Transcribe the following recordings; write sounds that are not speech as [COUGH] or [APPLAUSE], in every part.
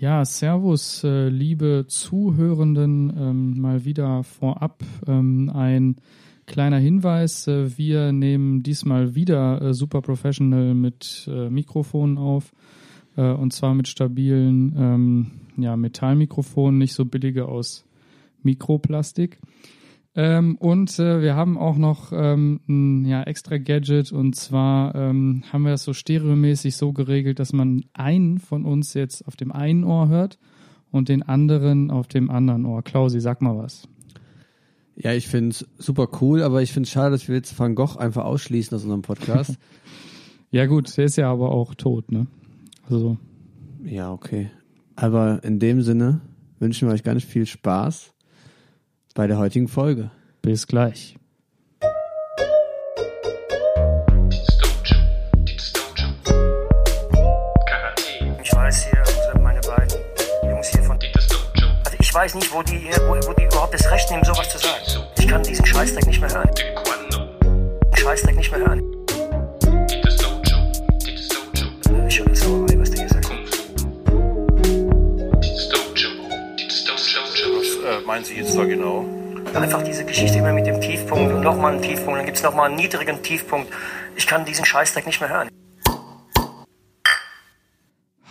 Ja, Servus, äh, liebe Zuhörenden, ähm, mal wieder vorab ähm, ein kleiner Hinweis. Äh, wir nehmen diesmal wieder äh, super professional mit äh, Mikrofonen auf äh, und zwar mit stabilen ähm, ja, Metallmikrofonen, nicht so billige aus Mikroplastik. Ähm, und äh, wir haben auch noch ähm, ein ja, extra Gadget und zwar ähm, haben wir das so stereomäßig so geregelt, dass man einen von uns jetzt auf dem einen Ohr hört und den anderen auf dem anderen Ohr. Klausi, sag mal was. Ja, ich finde es super cool, aber ich finde es schade, dass wir jetzt Van Gogh einfach ausschließen aus unserem Podcast. [LAUGHS] ja gut, der ist ja aber auch tot, ne? Also. Ja, okay. Aber in dem Sinne wünschen wir euch ganz viel Spaß bei der heutigen Folge. Bis gleich. Ich weiß hier, also meine beiden Jungs hier von. Also ich weiß nicht, wo die, wo, wo die überhaupt das Recht nehmen, sowas zu sagen. Ich kann diesen Scheißdreck nicht mehr hören. Scheißdreck nicht mehr hören. Meinen Sie jetzt da genau? Einfach diese Geschichte immer mit dem Tiefpunkt und nochmal einen Tiefpunkt, dann gibt es nochmal einen niedrigen Tiefpunkt. Ich kann diesen Scheißdreck nicht mehr hören.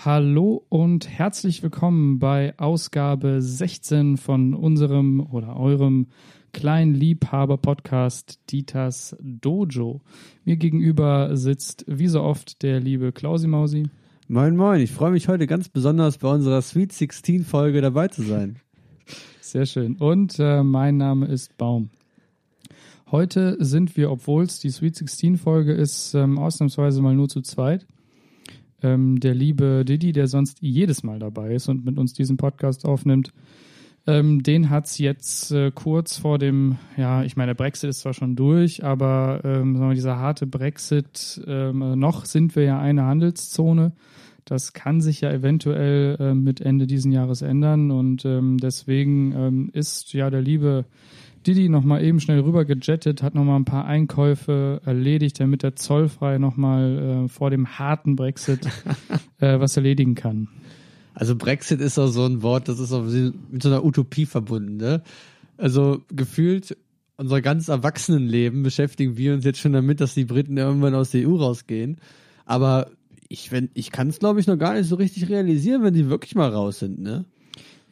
Hallo und herzlich willkommen bei Ausgabe 16 von unserem oder eurem kleinen Liebhaber-Podcast Dieters Dojo. Mir gegenüber sitzt wie so oft der liebe Klausi Mausi. Moin, moin. Ich freue mich heute ganz besonders bei unserer Sweet 16 Folge dabei zu sein. Sehr schön. Und äh, mein Name ist Baum. Heute sind wir, obwohl es die Sweet 16 Folge ist, ähm, ausnahmsweise mal nur zu zweit. Ähm, der liebe Didi, der sonst jedes Mal dabei ist und mit uns diesen Podcast aufnimmt, ähm, den hat es jetzt äh, kurz vor dem, ja, ich meine, der Brexit ist zwar schon durch, aber ähm, dieser harte Brexit, ähm, noch sind wir ja eine Handelszone. Das kann sich ja eventuell äh, mit Ende diesen Jahres ändern und ähm, deswegen ähm, ist ja der liebe Didi nochmal eben schnell rüber gejettet, hat nochmal ein paar Einkäufe erledigt, damit er zollfrei nochmal äh, vor dem harten Brexit [LAUGHS] äh, was erledigen kann. Also Brexit ist auch so ein Wort, das ist auch mit so einer Utopie verbunden. Ne? Also gefühlt unser ganzes Erwachsenenleben beschäftigen wir uns jetzt schon damit, dass die Briten irgendwann aus der EU rausgehen. Aber ich, wenn, ich kann es, glaube ich, noch gar nicht so richtig realisieren, wenn die wirklich mal raus sind, ne?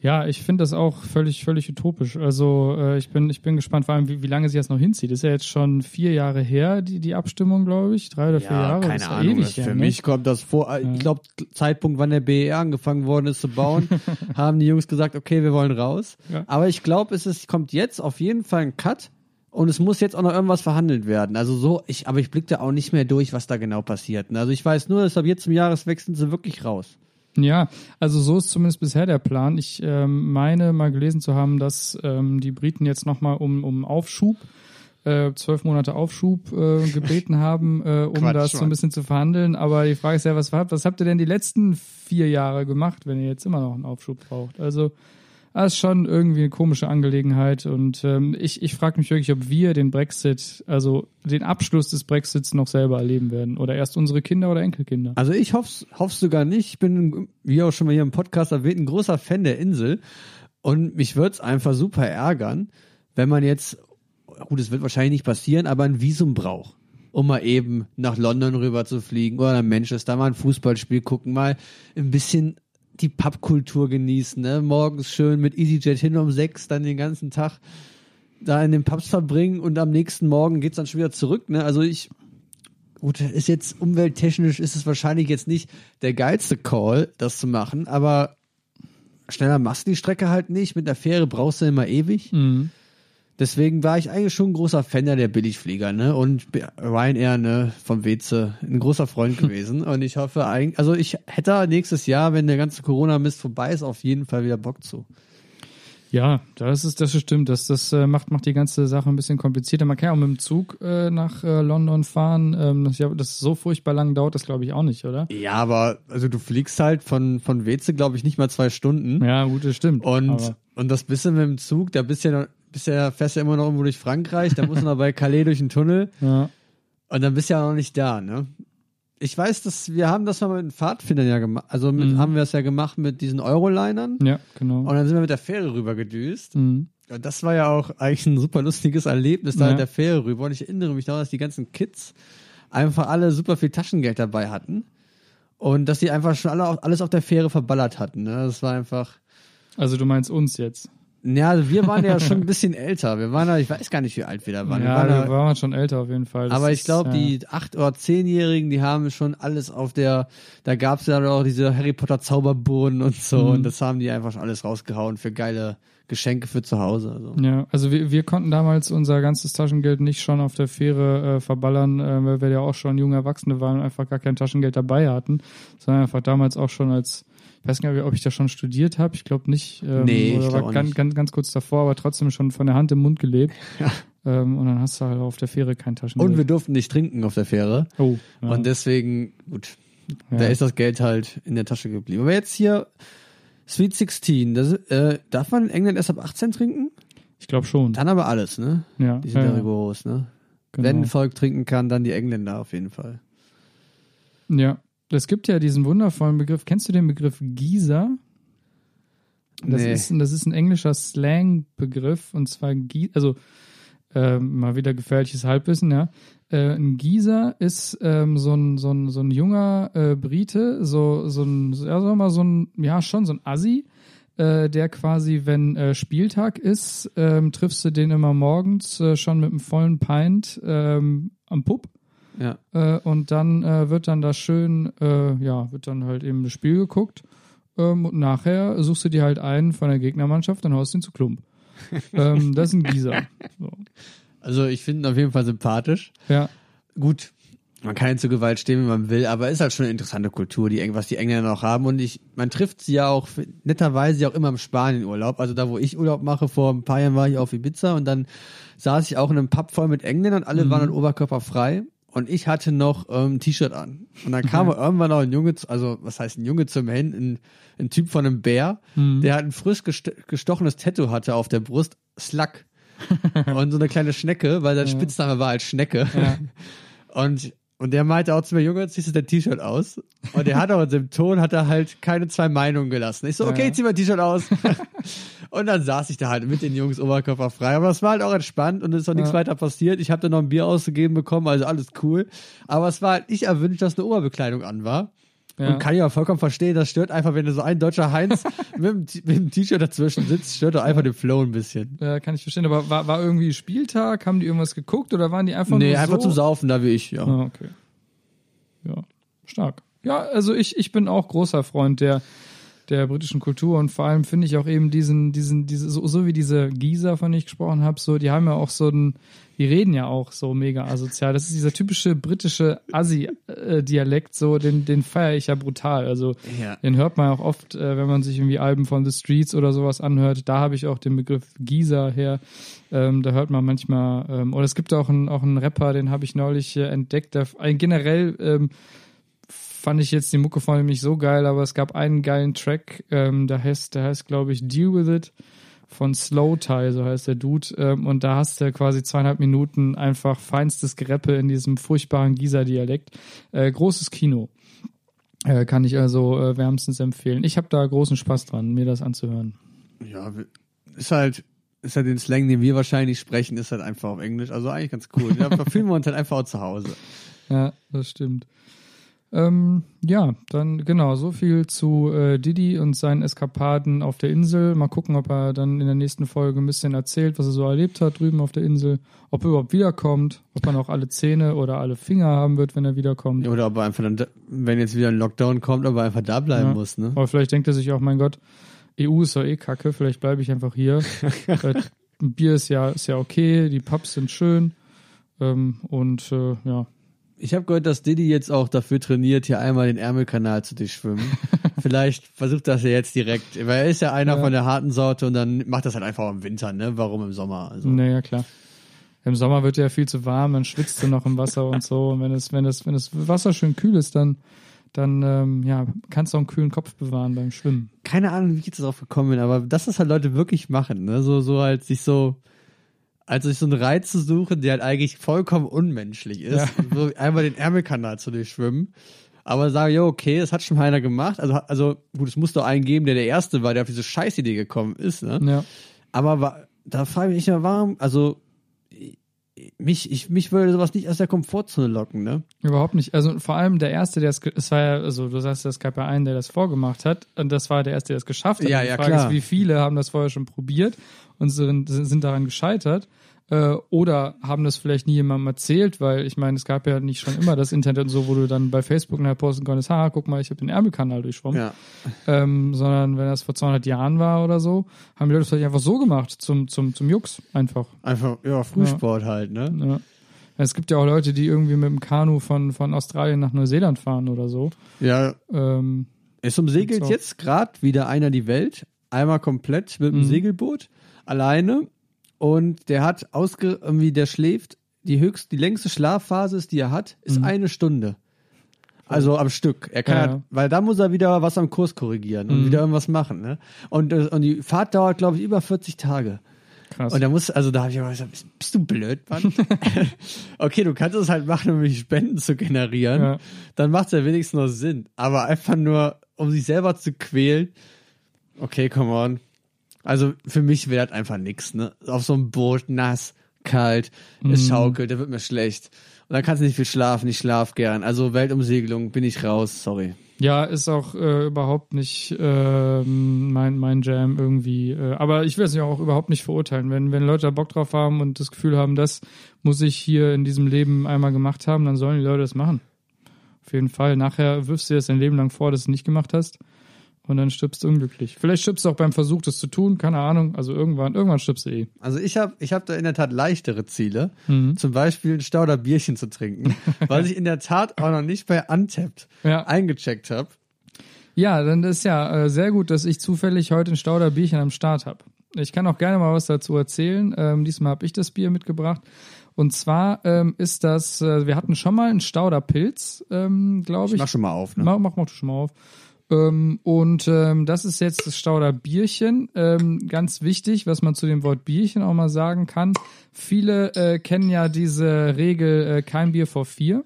Ja, ich finde das auch völlig, völlig utopisch. Also äh, ich bin, ich bin gespannt, vor allem, wie, wie lange sie das noch hinzieht. Das ist ja jetzt schon vier Jahre her, die, die Abstimmung, glaube ich. Drei oder vier ja, Jahre. keine ja Ahnung. ewig für ne? mich kommt das vor. äh, Ich glaube, Zeitpunkt, wann der BER angefangen worden ist zu bauen, [LAUGHS] haben die Jungs gesagt, okay, wir wollen raus. Ja. Aber ich glaube, es ist, kommt jetzt auf jeden Fall ein Cut. Und es muss jetzt auch noch irgendwas verhandelt werden. Also so, ich, aber ich blickte auch nicht mehr durch, was da genau passiert. Also ich weiß nur, dass ab jetzt zum Jahreswechsel sind sie wirklich raus. Ja, also so ist zumindest bisher der Plan. Ich ähm, meine mal gelesen zu haben, dass ähm, die Briten jetzt nochmal um, um Aufschub, äh, zwölf Monate Aufschub äh, gebeten [LAUGHS] haben, äh, um Quatsch, das so ein bisschen zu verhandeln. Aber die Frage ist ja, was, habt- was habt ihr denn die letzten vier Jahre gemacht, wenn ihr jetzt immer noch einen Aufschub braucht? Also das ist schon irgendwie eine komische Angelegenheit und ähm, ich, ich frage mich wirklich, ob wir den Brexit, also den Abschluss des Brexits noch selber erleben werden oder erst unsere Kinder oder Enkelkinder. Also ich hoffe es sogar nicht. Ich bin, wie auch schon mal hier im Podcast erwähnt, ein großer Fan der Insel. Und mich würde es einfach super ärgern, wenn man jetzt, gut, es wird wahrscheinlich nicht passieren, aber ein Visum braucht. Um mal eben nach London rüber zu fliegen oder nach Manchester, mal ein Fußballspiel gucken, mal ein bisschen die Pubkultur genießen, ne? Morgens schön mit EasyJet hin um sechs, dann den ganzen Tag da in den Pubs verbringen und am nächsten Morgen geht's dann schon wieder zurück, ne? Also ich, Gut, ist jetzt umwelttechnisch ist es wahrscheinlich jetzt nicht der geilste Call, das zu machen, aber schneller machst du die Strecke halt nicht. Mit der Fähre brauchst du immer ewig. Mhm. Deswegen war ich eigentlich schon ein großer Fan der Billigflieger, ne? Und Ryanair, ne, vom Weze, ein großer Freund [LAUGHS] gewesen. Und ich hoffe eigentlich, also ich hätte nächstes Jahr, wenn der ganze Corona-Mist vorbei ist, auf jeden Fall wieder Bock zu. Ja, das ist, das stimmt. Das, das äh, macht, macht die ganze Sache ein bisschen komplizierter. Man kann ja auch mit dem Zug äh, nach äh, London fahren. Ähm, das, ja, das so furchtbar lang dauert das, glaube ich, auch nicht, oder? Ja, aber also du fliegst halt von, von Weze, glaube ich, nicht mal zwei Stunden. Ja, gut, das stimmt. Und, Aber, und das bisschen mit dem Zug, da bist du ja, ja, fährst ja immer noch irgendwo durch Frankreich, da musst du noch bei Calais durch den Tunnel [LAUGHS] ja. und dann bist du ja noch nicht da, ne? ich weiß, dass wir haben das mal mit den Pfadfindern ja gemacht. Also mit, Mhm. haben wir es ja gemacht mit diesen Eurolinern. Ja, genau. Und dann sind wir mit der Fähre rüber gedüst. Mhm. Und das war ja auch eigentlich ein super lustiges Erlebnis da Ja. mit der Fähre rüber. Und ich erinnere mich daran, dass die ganzen Kids einfach alle super viel Taschengeld dabei hatten. Und dass die einfach schon alle, alles auf der Fähre verballert hatten. Ne? Das war einfach. Also du meinst uns jetzt. Ja, also wir waren ja schon ein [LAUGHS] bisschen älter. Wir waren ja, ich weiß gar nicht, wie alt wir da waren. wir ja, waren wir waren schon älter auf jeden Fall. Das aber ich glaube, ja. die acht oder zehnjährigen, die haben schon alles auf der, da gab's ja auch diese Harry Potter Zauberbohnen und so. Mhm. Und das haben die einfach schon alles rausgehauen für geile Geschenke für zu Hause. Also. Ja, also wir, wir konnten damals unser ganzes Taschengeld nicht schon auf der Fähre äh, verballern, äh, weil wir ja auch schon junge Erwachsene waren und einfach gar kein Taschengeld dabei hatten, sondern einfach damals auch schon als, ich weiß gar nicht, ob ich da schon studiert habe, ich glaube nicht. Ähm, Nee, ich oder glaub war ganz, nicht. ganz, ganz kurz davor, aber trotzdem schon von der Hand im Mund gelebt. [LAUGHS] Ja. Ähm, und dann hast du halt auf der Fähre kein Taschengeld. Und wir durften nicht trinken auf der Fähre. oh, ja. Und deswegen, gut, ja. da ist das Geld halt in der Tasche geblieben. Aber jetzt hier Sweet 16, das, äh, darf man in England erst ab 18 trinken? ich glaube schon. Dann aber alles, ne? ja, Die sind ja, rigoros, ne? genau. Wenn ein Volk trinken kann, dann die Engländer auf jeden Fall. Ja, es gibt ja diesen wundervollen Begriff. Kennst du den Begriff Gießer? Das, Nee. ist, das ist ein englischer Slang-Begriff und zwar also ähm, mal wieder gefährliches Halbwissen, ja. Äh, ein Gießer ist ähm, so, ein, so, ein, so ein junger äh, Brite, so, so ein, ja, sagen mal, so ein, ja, schon so ein Assi, äh, der quasi, wenn äh, Spieltag ist, ähm, triffst du den immer morgens äh, schon mit einem vollen Pint ähm, am Pub. Ja. Äh, und dann äh, wird dann da schön, äh, ja, wird dann halt eben das Spiel geguckt. Ähm, und nachher suchst du dir halt einen von der Gegnermannschaft, dann haust du ihn zu Klump. [LAUGHS] ähm, das ist ein Gießer. So. Also ich finde ihn auf jeden Fall sympathisch. Ja, Gut, man kann nicht zur Gewalt stehen, wie man will, aber ist halt schon eine interessante Kultur, die, was die Engländer noch haben. Und ich, man trifft sie ja auch netterweise auch immer im Spanien-Urlaub. Also da, wo ich Urlaub mache, vor ein paar Jahren war ich auf Ibiza und dann saß ich auch in einem Pub voll mit Engländern und alle waren dann oberkörperfrei. Und ich hatte noch ähm, ein T-Shirt an. Und dann kam irgendwann noch ein Junge, also was heißt ein Junge zum Hin, ein, ein Typ von einem Bär, der halt ein frisch gest gestochenes Tattoo hatte auf der Brust, Slack. [LAUGHS] und so eine kleine Schnecke, weil sein Spitzname war halt Schnecke. [LAUGHS] Und, und der meinte auch zu mir, Junge, ziehst du dein T-Shirt aus? Und er hat auch in seinem Ton, hat er halt keine zwei Meinungen gelassen. Ich so, okay, Ja. zieh mein T-Shirt aus. [LAUGHS] und dann saß ich da halt mit den Jungs oberkörperfrei. Aber es war halt auch entspannt und es ist auch nichts Ja. weiter passiert. Ich habe dann noch ein Bier ausgegeben bekommen, also alles cool. Aber es war halt nicht erwünscht, dass eine Oberbekleidung an war. Ja. Und kann ich auch vollkommen verstehen, das stört einfach, wenn du so ein deutscher Heinz [LAUGHS] mit dem T- mit dem T-Shirt dazwischen sitzt, stört doch einfach den Flow ein bisschen. ja, kann ich verstehen. Aber war, war irgendwie Spieltag? Haben die irgendwas geguckt oder waren die einfach nee, nur einfach so? zum Saufen, da wie ich, ja. Ah, okay. Ja, stark. Ja, also ich, ich bin auch großer Freund der, der britischen Kultur und vor allem finde ich auch eben diesen, diesen, diese, so, so wie diese Gießer, von denen ich gesprochen habe, so, die haben ja auch so ein, die reden ja auch so mega asozial. Das ist dieser typische britische Assi-Dialekt, so, den, den feiere ich ja brutal. Also, Ja. den hört man auch oft, äh, wenn man sich irgendwie Alben von The Streets oder sowas anhört. Da habe ich auch den Begriff Gießer her. Ähm, da hört man manchmal, ähm, oder es gibt auch einen, auch einen Rapper, den habe ich neulich äh, entdeckt. Der, ein, generell ähm, fand ich jetzt die Mucke von ihm nicht so geil, aber es gab einen geilen Track, ähm, der heißt, der heißt, glaube ich, Deal With It von Slow Tie, so heißt der Dude. Ähm, und da hast du quasi zweieinhalb Minuten einfach feinstes Gereppe in diesem furchtbaren Gießer-Dialekt. Äh, großes Kino. Äh, kann ich also äh, wärmstens empfehlen. Ich habe da großen Spaß dran, mir das anzuhören. Ja, ist halt, ist halt den Slang, den wir wahrscheinlich sprechen, ist halt einfach auf Englisch. Also eigentlich ganz cool. Da [LAUGHS] fühlen wir uns halt einfach auch zu Hause. Ja, das stimmt. Ähm, ja, dann genau, so viel zu äh, Didi und seinen Eskapaden auf der Insel. Mal gucken, ob er dann in der nächsten Folge ein bisschen erzählt, was er so erlebt hat drüben auf der Insel, ob er überhaupt wiederkommt, ob man auch alle Zähne oder alle Finger haben wird, wenn er wiederkommt. Oder ob er einfach dann, da- wenn jetzt wieder ein Lockdown kommt, ob er einfach da bleiben Ja. muss, ne? Aber vielleicht denkt er sich auch, mein Gott, EU ist doch eh kacke, vielleicht bleibe ich einfach hier. [LAUGHS] äh, ein Bier ist ja, ist ja okay, die Pubs sind schön. Ähm, und äh, ja, Ich habe gehört, dass Diddy jetzt auch dafür trainiert, hier einmal den Ärmelkanal zu durchschwimmen. [LAUGHS] Vielleicht versucht das ja jetzt direkt, weil er ist ja einer Ja. von der harten Sorte und dann macht das halt einfach im Winter, ne? Warum im Sommer? Also, Naja, klar. Im Sommer wird ja viel zu warm, dann schwitzt du noch im Wasser und so. Und wenn es, wenn es, wenn das Wasser schön kühl ist, dann, dann ähm, ja, kannst du auch einen kühlen Kopf bewahren beim Schwimmen. keine Ahnung, wie ich jetzt darauf gekommen bin, aber dass das halt Leute wirklich machen, ne? So, so halt sich so als sich so einen Reiz zu suchen, der halt eigentlich vollkommen unmenschlich ist. Ja. So einmal den Ärmelkanal zu durchschwimmen. Aber sage, ja, okay, das hat schon mal einer gemacht. Also, also gut, es muss doch einen geben, der der Erste war, der auf diese Scheißidee gekommen ist. Ne? Ja. Aber wa- da frage ich mich ja, warum, also mich, ich, mich würde sowas nicht aus der Komfortzone locken, ne? Überhaupt nicht. Also vor allem der Erste, der es, ge- es war ja, also du sagst, es gab ja einen, der das vorgemacht hat und das war der Erste, der es geschafft hat. Ja, Und die ja, Frage klar. ist, wie viele haben das vorher schon probiert und sind, sind daran gescheitert äh, oder haben das vielleicht nie jemandem erzählt, weil ich meine, es gab ja nicht schon immer das Internet und so, wo du dann bei Facebook nachher posten konntest, ha, guck mal, ich habe den Ärmelkanal durchschwommen. Ja. Ähm, sondern wenn das vor 200 Jahren war oder so, haben die Leute das vielleicht einfach so gemacht, zum, zum, zum Jux einfach. Einfach, ja, Frühsport halt, ne? Ja. Es gibt ja auch Leute, die irgendwie mit dem Kanu von, von Australien nach Neuseeland fahren oder so. Ja, Ähm, es umsegelt jetzt gerade wieder einer die Welt. Einmal komplett mit dem Mhm. Segelboot. Alleine. Und der hat ausge, irgendwie, der schläft, die höchst, die längste Schlafphase, ist, die er hat, ist eine Stunde. Also am Stück. Er kann Ja, halt, ja. weil da muss er wieder was am Kurs korrigieren und Mhm. wieder irgendwas machen, ne? Und, äh, und die Fahrt dauert, glaube ich, über 40 Tage. krass. Und da muss, also da habe ich aber gesagt, bist, bist du blöd, Mann? [LAUGHS] okay, du kannst es halt machen, um mich Spenden zu generieren. Ja. Dann macht es ja wenigstens noch Sinn. Aber einfach nur, um sich selber zu quälen. Okay, come on. Also für mich wäre das einfach nix, ne? Auf so einem Boot, nass, kalt, es Mhm. schaukelt, da wird mir schlecht. Und dann kannst du nicht viel schlafen, ich schlaf gern. Also Weltumsegelung bin ich raus, sorry. ja, ist auch äh, überhaupt nicht ähm, mein, mein Jam irgendwie. Äh, aber ich will es ja auch überhaupt nicht verurteilen. Wenn, wenn Leute da Bock drauf haben und das Gefühl haben, das muss ich hier in diesem Leben einmal gemacht haben, dann sollen die Leute das machen. Auf jeden Fall. Nachher wirfst du dir das dein Leben lang vor, dass du es nicht gemacht hast. Und dann stirbst du unglücklich. Vielleicht stirbst du auch beim Versuch, das zu tun, keine Ahnung. Also irgendwann, irgendwann stirbst du eh. Also ich habe ich hab da in der Tat leichtere Ziele. Mhm. Zum Beispiel ein Stauder Bierchen zu trinken, [LAUGHS] weil ich in der Tat auch noch nicht bei Untapped Ja. eingecheckt habe. Ja, dann ist ja äh, sehr gut, dass ich zufällig heute ein Stauder Bierchen am Start habe. Ich kann auch gerne mal was dazu erzählen. Ähm, diesmal habe ich das Bier mitgebracht. Und zwar ähm, ist das, äh, wir hatten schon mal einen Stauder Pilz, ähm, glaube Ich ich. mach schon mal auf, ne? Mach, mach, mach du schon mal auf. Ähm, und ähm, das ist jetzt das Stauder Bierchen. Ähm, ganz wichtig, was man zu dem Wort Bierchen auch mal sagen kann. Viele äh, kennen ja diese Regel äh, kein Bier vor vier.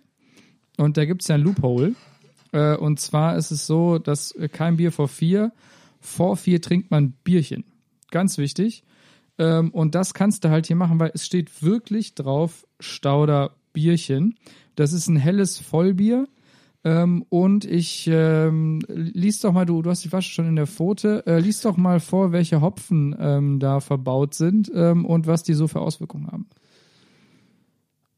Und da gibt's ja ein Loophole. Äh, und zwar ist es so, dass äh, kein Bier vor vier, vor vier trinkt man Bierchen. Ganz wichtig. Ähm, und das kannst du halt hier machen, weil es steht wirklich drauf Stauder Bierchen. Das ist ein helles Vollbier. Ähm, und ich ähm, lies doch mal, du, du hast die Wasche schon in der Pfote, äh, lies doch mal vor, welche Hopfen ähm, da verbaut sind ähm, und was die so für Auswirkungen haben.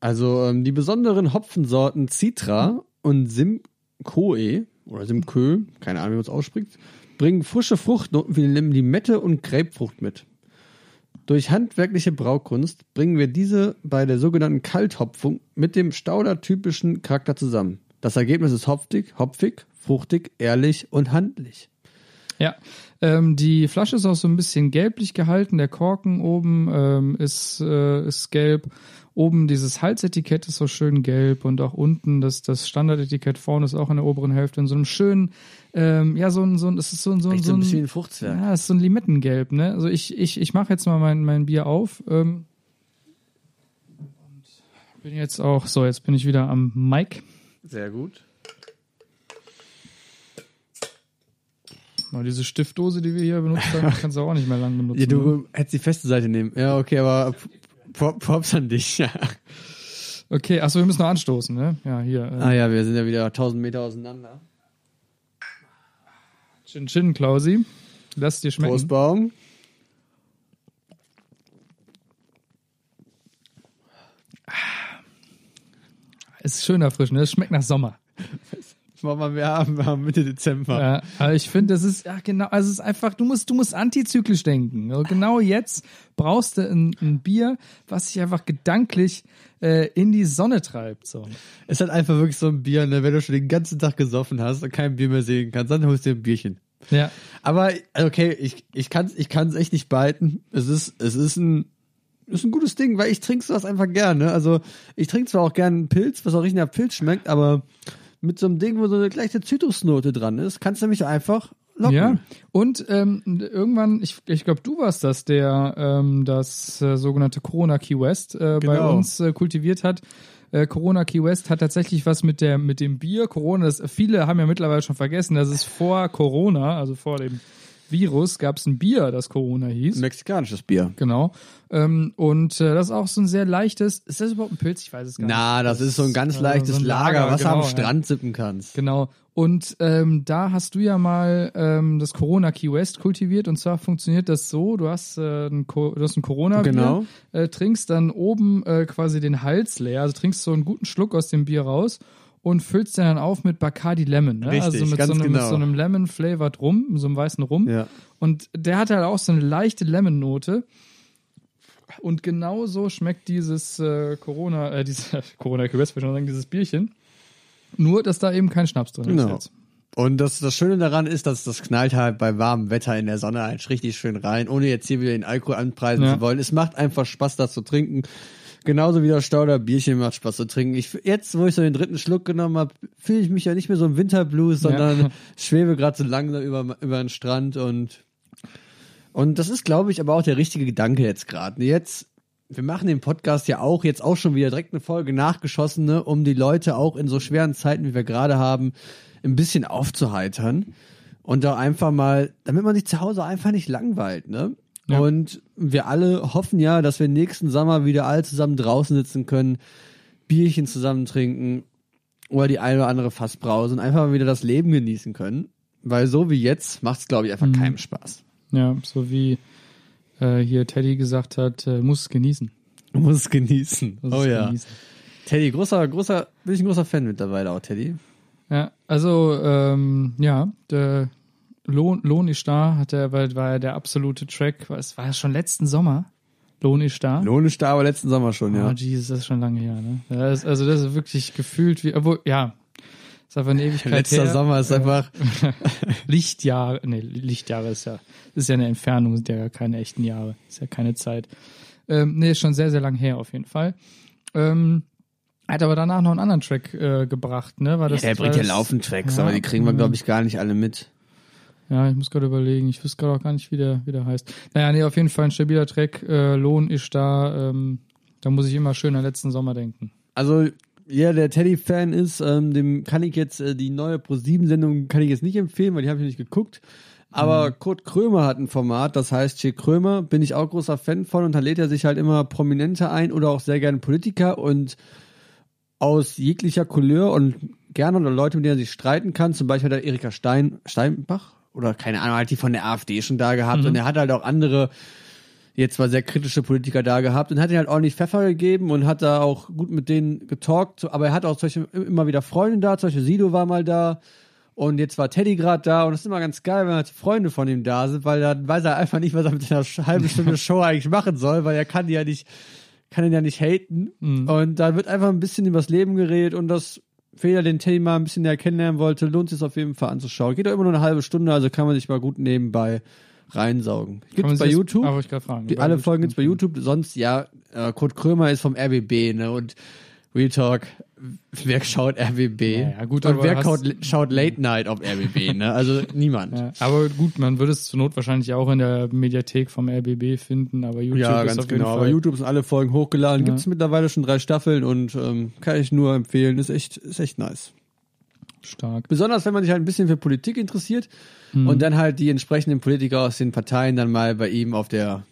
Also ähm, die besonderen Hopfensorten Citra und Simcoe oder Simcoe, keine Ahnung, wie man es ausspricht, bringen frische Fruchtnoten wie Limette und Grapefrucht mit. Durch handwerkliche Braukunst bringen wir diese bei der sogenannten Kalthopfung mit dem Stauder-typischen Charakter zusammen. Das Ergebnis ist hopfig, hopfig, fruchtig, ehrlich und handlich. Ja, ähm, die Flasche ist auch so ein bisschen gelblich gehalten. Der Korken oben ähm, ist, äh, ist gelb. Oben dieses Halsetikett ist so schön gelb und auch unten das, das Standardetikett vorne ist auch in der oberen Hälfte in so einem schönen, ähm, ja, so ein, so ein, das ist so ein, so ein, Echt so so ein wie ein Fruchtzwerg. ja, ist so ein Limettengelb, ne? Also ich, ich, ich mache jetzt mal mein, mein Bier auf. Ähm, und bin jetzt auch, so, jetzt bin ich wieder am Mic. Sehr gut. Mal diese Stiftdose, die wir hier benutzt haben, kannst du auch nicht mehr lang benutzen. Ja, ne? du hättest die feste Seite nehmen. Ja, okay, aber Pro- Props an dich. Ja. Okay, achso, wir müssen noch anstoßen, ne? Ja, hier. Äh, Ah ja, wir sind ja wieder 1000 Meter auseinander. Chin Chin, Klausi. Lass dir schmecken. Großbaum. Ist schön erfrischend, ne? Es schmeckt nach Sommer. Machen wir, wir haben, wir haben Mitte Dezember. Ja, aber ich finde, das ist, ja genau, also es ist einfach, du musst, du musst antizyklisch denken. Also genau jetzt brauchst du ein, ein Bier, was sich einfach gedanklich äh, in die Sonne treibt. So. Es ist halt einfach wirklich so ein Bier, ne? wenn du schon den ganzen Tag gesoffen hast und kein Bier mehr sehen kannst, dann holst du dir ein Bierchen. Ja. Aber okay, ich, ich kann es ich kann's echt nicht behalten. Es ist, es ist ein, ist ein gutes Ding, weil ich trinke sowas einfach gerne. Also ich trinke zwar auch gerne einen Pilz, was auch richtig nach Pilz schmeckt, aber mit so einem Ding, wo so eine leichte Zitrusnote dran ist, kannst du nämlich einfach locken. Ja, und ähm, irgendwann, ich, ich glaube, du warst das, der ähm, das äh, sogenannte Corona Key West äh, bei Genau. uns äh, kultiviert hat. Äh, Corona Key West hat tatsächlich was mit der mit dem Bier. Corona, das, viele haben ja mittlerweile schon vergessen, dass es vor Corona, also vor dem Virus, gab es ein Bier, das Corona hieß. Mexikanisches Bier. Genau. Ähm, und äh, das ist auch so ein sehr leichtes. Ist das überhaupt ein Pilz? Ich weiß es gar nicht. Na, das ist so ein ganz äh, leichtes so ein Lager, was du am genau, Strand sippen kannst. Genau. Und ähm, da hast du ja mal ähm, das Corona Key West kultiviert. Und zwar funktioniert das so: Du hast äh, ein, Co du hast ein Corona Bier, Genau. äh, trinkst dann oben äh, quasi den Hals leer, also trinkst so einen guten Schluck aus dem Bier raus und füllst den dann auf mit Bacardi Lemon. Ne? Richtig, also mit so, einem, mit genau. so einem Lemon Flavored Rum, so einem weißen Rum. Ja. Und der hat halt auch so eine leichte Lemon-Note. Und genau so schmeckt dieses äh, Corona, äh, [LAUGHS] dieses Corona West, würde ich schon sagen, dieses Bierchen. Nur, dass da eben kein Schnaps drin ist Genau. jetzt. Und das, das Schöne daran ist, dass das knallt halt bei warmem Wetter in der Sonne halt richtig schön rein, ohne jetzt hier wieder den Alkohol anpreisen Ja. zu wollen. Es macht einfach Spaß, das zu trinken. Genauso wie das Stauder Bierchen macht Spaß zu trinken. Ich, jetzt, wo ich so den dritten Schluck genommen habe, fühle ich mich ja nicht mehr so im Winterblues, sondern Ja. [LAUGHS] schwebe gerade so langsam über, über den Strand und, und das ist, glaube ich, aber auch der richtige Gedanke jetzt gerade. Jetzt, wir machen den Podcast ja auch jetzt auch schon wieder direkt eine Folge nachgeschossene, um die Leute auch in so schweren Zeiten, wie wir gerade haben, ein bisschen aufzuheitern und da einfach mal, damit man sich zu Hause einfach nicht langweilt, ne? Ja. Und wir alle hoffen ja, dass wir nächsten Sommer wieder alle zusammen draußen sitzen können, Bierchen zusammen trinken oder die eine oder andere Fassbrause und einfach mal wieder das Leben genießen können. Weil so wie jetzt macht es, glaube ich, einfach keinem Spaß. Ja, so wie äh, hier Teddy gesagt hat, äh, muss es genießen. Du musst es genießen. Muss oh es ja. Genießen. Teddy, großer, großer, bin ich ein großer Fan mittlerweile auch, Teddy. Ja, also ähm, ja, der Lohn, Lohn ist da, hat der, war, war ja der absolute Track. Es war ja schon letzten Sommer. Lohn ist da. Lohn ist da, aber letzten Sommer schon, Oh, ja. Jesus, das ist schon lange her, ne? Das also das ist wirklich gefühlt wie, obwohl, ja, ist einfach eine [LAUGHS] Ewigkeit Letzter her. Sommer ist einfach, [LAUGHS] Lichtjahre, nee, Lichtjahre ist ja, ist ja eine Entfernung, sind ja keine echten Jahre, ist ja keine Zeit. Ähm, nee, ist schon sehr, sehr lang her auf jeden Fall. Ähm, hat aber danach noch einen anderen Track äh, gebracht, ne? War das, der war bringt ja laufend Tracks, Ja, aber die kriegen wir, mhm. glaube ich, gar nicht alle mit. Ja, ich muss gerade überlegen. Ich wüsste gerade auch gar nicht, wie der, wie der heißt. Naja, nee, auf jeden Fall ein stabiler Track. Äh, Lohn ist da. Ähm, da muss ich immer schön an letzten Sommer denken. Also, jeder, der Teddy-Fan ist, ähm, dem kann ich jetzt äh, die neue Pro-7-Sendung kann ich jetzt nicht empfehlen, weil die habe ich nicht geguckt. Aber Kurt Krömer hat ein Format, das heißt Che Krömer, bin ich auch großer Fan von und da lädt er sich halt immer Prominente ein oder auch sehr gerne Politiker und aus jeglicher Couleur und gerne oder Leute, mit denen er sich streiten kann. Zum Beispiel hat er Erika Stein, Steinbach oder keine Ahnung, halt die von der AfD schon da gehabt und er hat halt auch andere jetzt zwar sehr kritische Politiker da gehabt und hat ihnen halt ordentlich Pfeffer gegeben und hat da auch gut mit denen getalkt, aber er hat auch Beispiel immer wieder Freunde da, zum Beispiel Sido war mal da und jetzt war Teddy gerade da und das ist immer ganz geil, wenn halt Freunde von ihm da sind, weil dann weiß er einfach nicht, was er mit einer halben Stunde Show eigentlich machen soll, weil er kann die ja nicht, kann ihn ja nicht haten und da wird einfach ein bisschen übers Leben geredet und das für jeder, den Teddy mal ein bisschen näher kennenlernen wollte, lohnt sich auf jeden Fall anzuschauen. Geht auch immer nur eine halbe Stunde, also kann man sich mal gut nebenbei reinsaugen. Gibt's man bei YouTube? Ah, ich gerade fragen. Die, alle YouTube Folgen gibt's bei YouTube. Sonst, ja, äh, Kurt Krömer ist vom RBB, ne? Und Real Talk, wer schaut RBB? Ja, ja, gut, Und wer schaut, schaut Late Night auf RBB, ne? Also niemand. Ja, aber gut, man würde es zur Not wahrscheinlich auch in der Mediathek vom RBB finden, aber YouTube Ja, ist ganz auf jeden genau. Fall. Aber YouTube sind alle Folgen hochgeladen. Ja. Gibt's mittlerweile schon drei Staffeln und ähm, kann ich nur empfehlen. Ist echt, ist echt nice. stark. Besonders wenn man sich halt ein bisschen für Politik interessiert und dann halt die entsprechenden Politiker aus den Parteien dann mal bei ihm auf der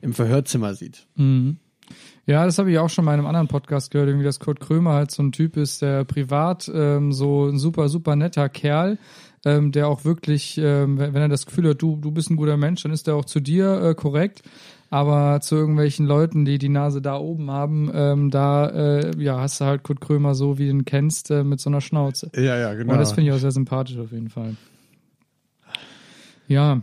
im Verhörzimmer sieht. Mhm. Ja, das habe ich auch schon mal in einem anderen Podcast gehört, irgendwie, dass Kurt Krömer halt so ein Typ ist, der privat ähm, so ein super, super netter Kerl, ähm, der auch wirklich, ähm, wenn er das Gefühl hat, du, du bist ein guter Mensch, dann ist er auch zu dir äh, korrekt. Aber zu irgendwelchen Leuten, die die Nase da oben haben, ähm, da äh, ja, hast du halt Kurt Krömer so, wie du ihn kennst, äh, mit so einer Schnauze. Ja, ja, genau. Und das finde ich auch sehr sympathisch auf jeden Fall. Ja,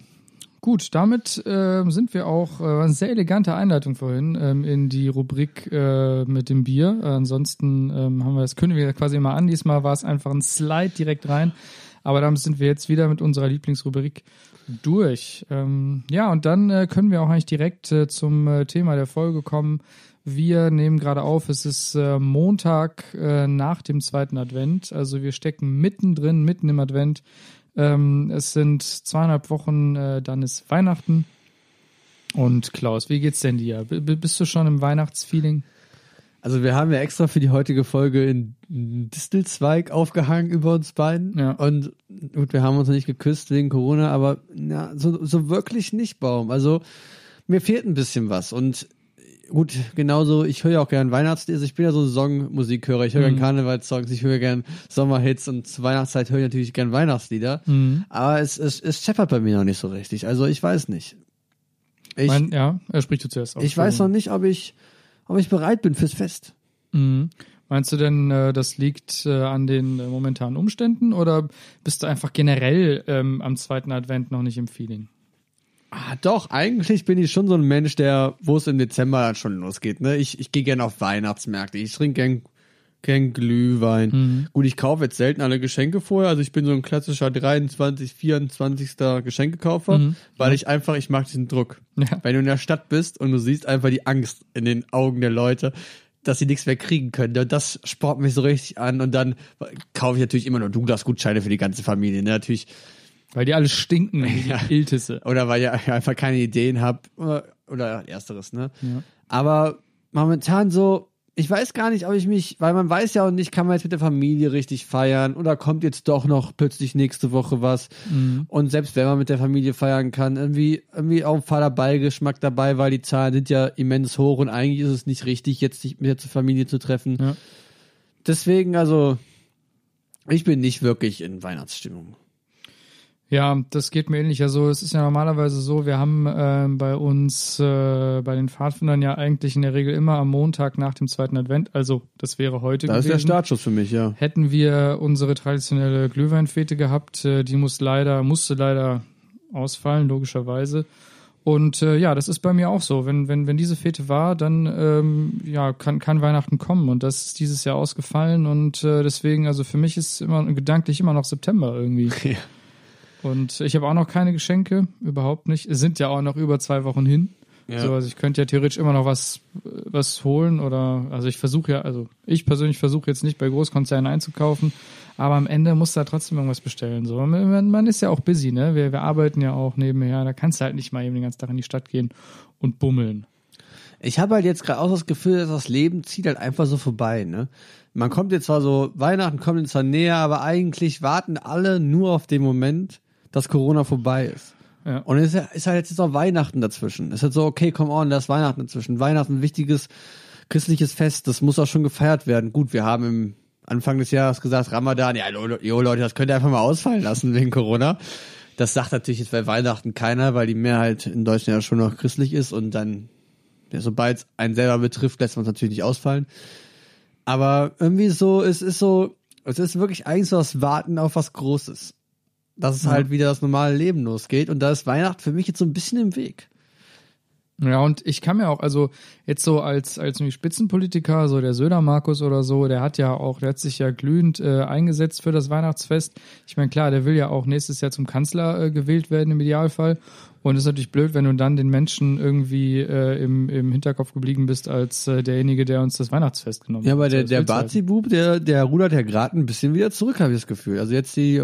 gut, damit ähm, sind wir auch, äh, eine sehr elegante Einleitung vorhin ähm, in die Rubrik äh, mit dem Bier. Äh, ansonsten ähm, haben wir das kündigen wir quasi immer an. Diesmal war es einfach ein Slide direkt rein. Aber damit sind wir jetzt wieder mit unserer Lieblingsrubrik durch. Ähm, ja, und dann äh, können wir auch eigentlich direkt äh, zum äh, Thema der Folge kommen. Wir nehmen gerade auf, es ist äh, Montag äh, nach dem zweiten Advent. Also wir stecken mittendrin, mitten im Advent. Ähm, es sind zweieinhalb Wochen, äh, dann ist Weihnachten. Und Klaus, wie geht's denn dir? B bist du schon im Weihnachtsfeeling? Also wir haben ja extra für die heutige Folge einen Distelzweig aufgehangen über uns beiden. Ja. Und gut, wir haben uns noch nicht geküsst wegen Corona, aber na, so, so wirklich nicht, Baum. Also mir fehlt ein bisschen was. Und gut, genauso, ich höre ja auch gern Weihnachtslieder. Ich bin ja so ein Songmusikhörer. Ich höre Mhm. gern Karnevalssongs, ich höre gern Sommerhits und zur Weihnachtszeit höre ich natürlich gern Weihnachtslieder. Mhm. Aber es, es, es scheppert bei mir noch nicht so richtig. Also ich weiß nicht. Ich, Mein, ja, er spricht du zuerst aus. ich weiß noch nicht, ob ich, ob ich bereit bin fürs Fest. Mhm. Meinst du denn, äh, das liegt äh, an den äh, momentanen Umständen oder bist du einfach generell ähm, am zweiten Advent noch nicht im Feeling? Ah, doch, eigentlich bin ich schon so ein Mensch, der, wo es im Dezember dann schon losgeht. Ne? Ich, ich gehe gerne auf Weihnachtsmärkte. Ich trinke gern, gern Glühwein. Mhm. Gut, ich kaufe jetzt selten alle Geschenke vorher. Also ich bin so ein klassischer 23, 24. Geschenkekaufer, Mhm. weil ich einfach, ich mag diesen Druck. Ja. Wenn du in der Stadt bist und du siehst einfach die Angst in den Augen der Leute, dass sie nichts mehr kriegen können. Und das spornt mich so richtig an. Und dann kaufe ich natürlich immer nur Douglas-Gutscheine für die ganze Familie. Ne? Natürlich Weil die alle stinken [LAUGHS] wie Ja. Iltisse. oder weil ich einfach keine Ideen habe oder, oder ersteres, ne? Ja. Aber momentan so, ich weiß gar nicht, ob ich mich, weil man weiß ja auch nicht, kann man jetzt mit der Familie richtig feiern oder kommt jetzt doch noch plötzlich nächste Woche was. Mhm. Und selbst wenn man mit der Familie feiern kann, irgendwie, irgendwie auch ein fader Beigeschmack dabei, weil die Zahlen sind ja immens hoch und eigentlich ist es nicht richtig, jetzt sich mit der Familie zu treffen. Ja. Deswegen, also, ich bin nicht wirklich in Weihnachtsstimmung. Ja, das geht mir ähnlich. Also es ist ja normalerweise so, wir haben ähm, bei uns äh, bei den Pfadfindern ja eigentlich in der Regel immer am Montag nach dem zweiten Advent, also das wäre heute Das ist gewesen. der Startschuss für mich, ja. Hätten wir unsere traditionelle Glühweinfete gehabt, äh, die muss leider, musste leider ausfallen, logischerweise. Und äh, ja, das ist bei mir auch so. Wenn, wenn, wenn diese Fete war, dann ähm, ja, kann, kann Weihnachten kommen. Und das ist dieses Jahr ausgefallen. Und äh, deswegen, also für mich ist immer gedanklich immer noch September irgendwie. [LAUGHS] Ja. Und ich habe auch noch keine Geschenke, überhaupt nicht. Es sind ja auch noch über zwei Wochen hin. Ja. So, also ich könnte ja theoretisch immer noch was, was holen oder, also ich versuche ja, also ich persönlich versuche jetzt nicht bei Großkonzernen einzukaufen, aber am Ende muss da trotzdem irgendwas bestellen. So, man, man ist ja auch busy, ne? Wir, wir arbeiten ja auch nebenher, da kannst du halt nicht mal eben den ganzen Tag in die Stadt gehen und bummeln. Ich habe halt jetzt gerade auch das Gefühl, dass das Leben zieht halt einfach so vorbei, ne? Man kommt jetzt zwar so, Weihnachten kommt jetzt zwar näher, aber eigentlich warten alle nur auf den Moment, dass Corona vorbei ist. Ja. Und es ist, halt jetzt auch Weihnachten dazwischen. Es ist halt so, okay, come on, da ist Weihnachten dazwischen. Weihnachten ein wichtiges christliches Fest, das muss auch schon gefeiert werden. Gut, wir haben im Anfang des Jahres gesagt, Ramadan, ja, jo, Leute, das könnt ihr einfach mal ausfallen lassen wegen Corona. Das sagt natürlich jetzt bei Weihnachten keiner, weil die Mehrheit in Deutschland ja schon noch christlich ist und dann, ja, sobald es einen selber betrifft, lässt man es natürlich nicht ausfallen. Aber irgendwie so, es ist so, es ist wirklich eigentlich so das Warten auf was Großes. Dass es Ja. halt wieder das normale Leben losgeht. Und da ist Weihnachten für mich jetzt so ein bisschen im Weg. Ja, und ich kann mir auch, also jetzt so als, als Spitzenpolitiker, so der Söder Markus oder so, der hat ja auch, der hat sich ja glühend äh, eingesetzt für das Weihnachtsfest. Ich meine, klar, der will ja auch nächstes Jahr zum Kanzler äh, gewählt werden im Idealfall. Und es ist natürlich blöd, wenn du dann den Menschen irgendwie äh, im, im Hinterkopf geblieben bist als äh, derjenige, der uns das Weihnachtsfest genommen Ja, hat. aber So, der, der halt. Bazi-Bub, der, der rudert ja gerade ein bisschen wieder zurück, habe ich das Gefühl. Also jetzt die,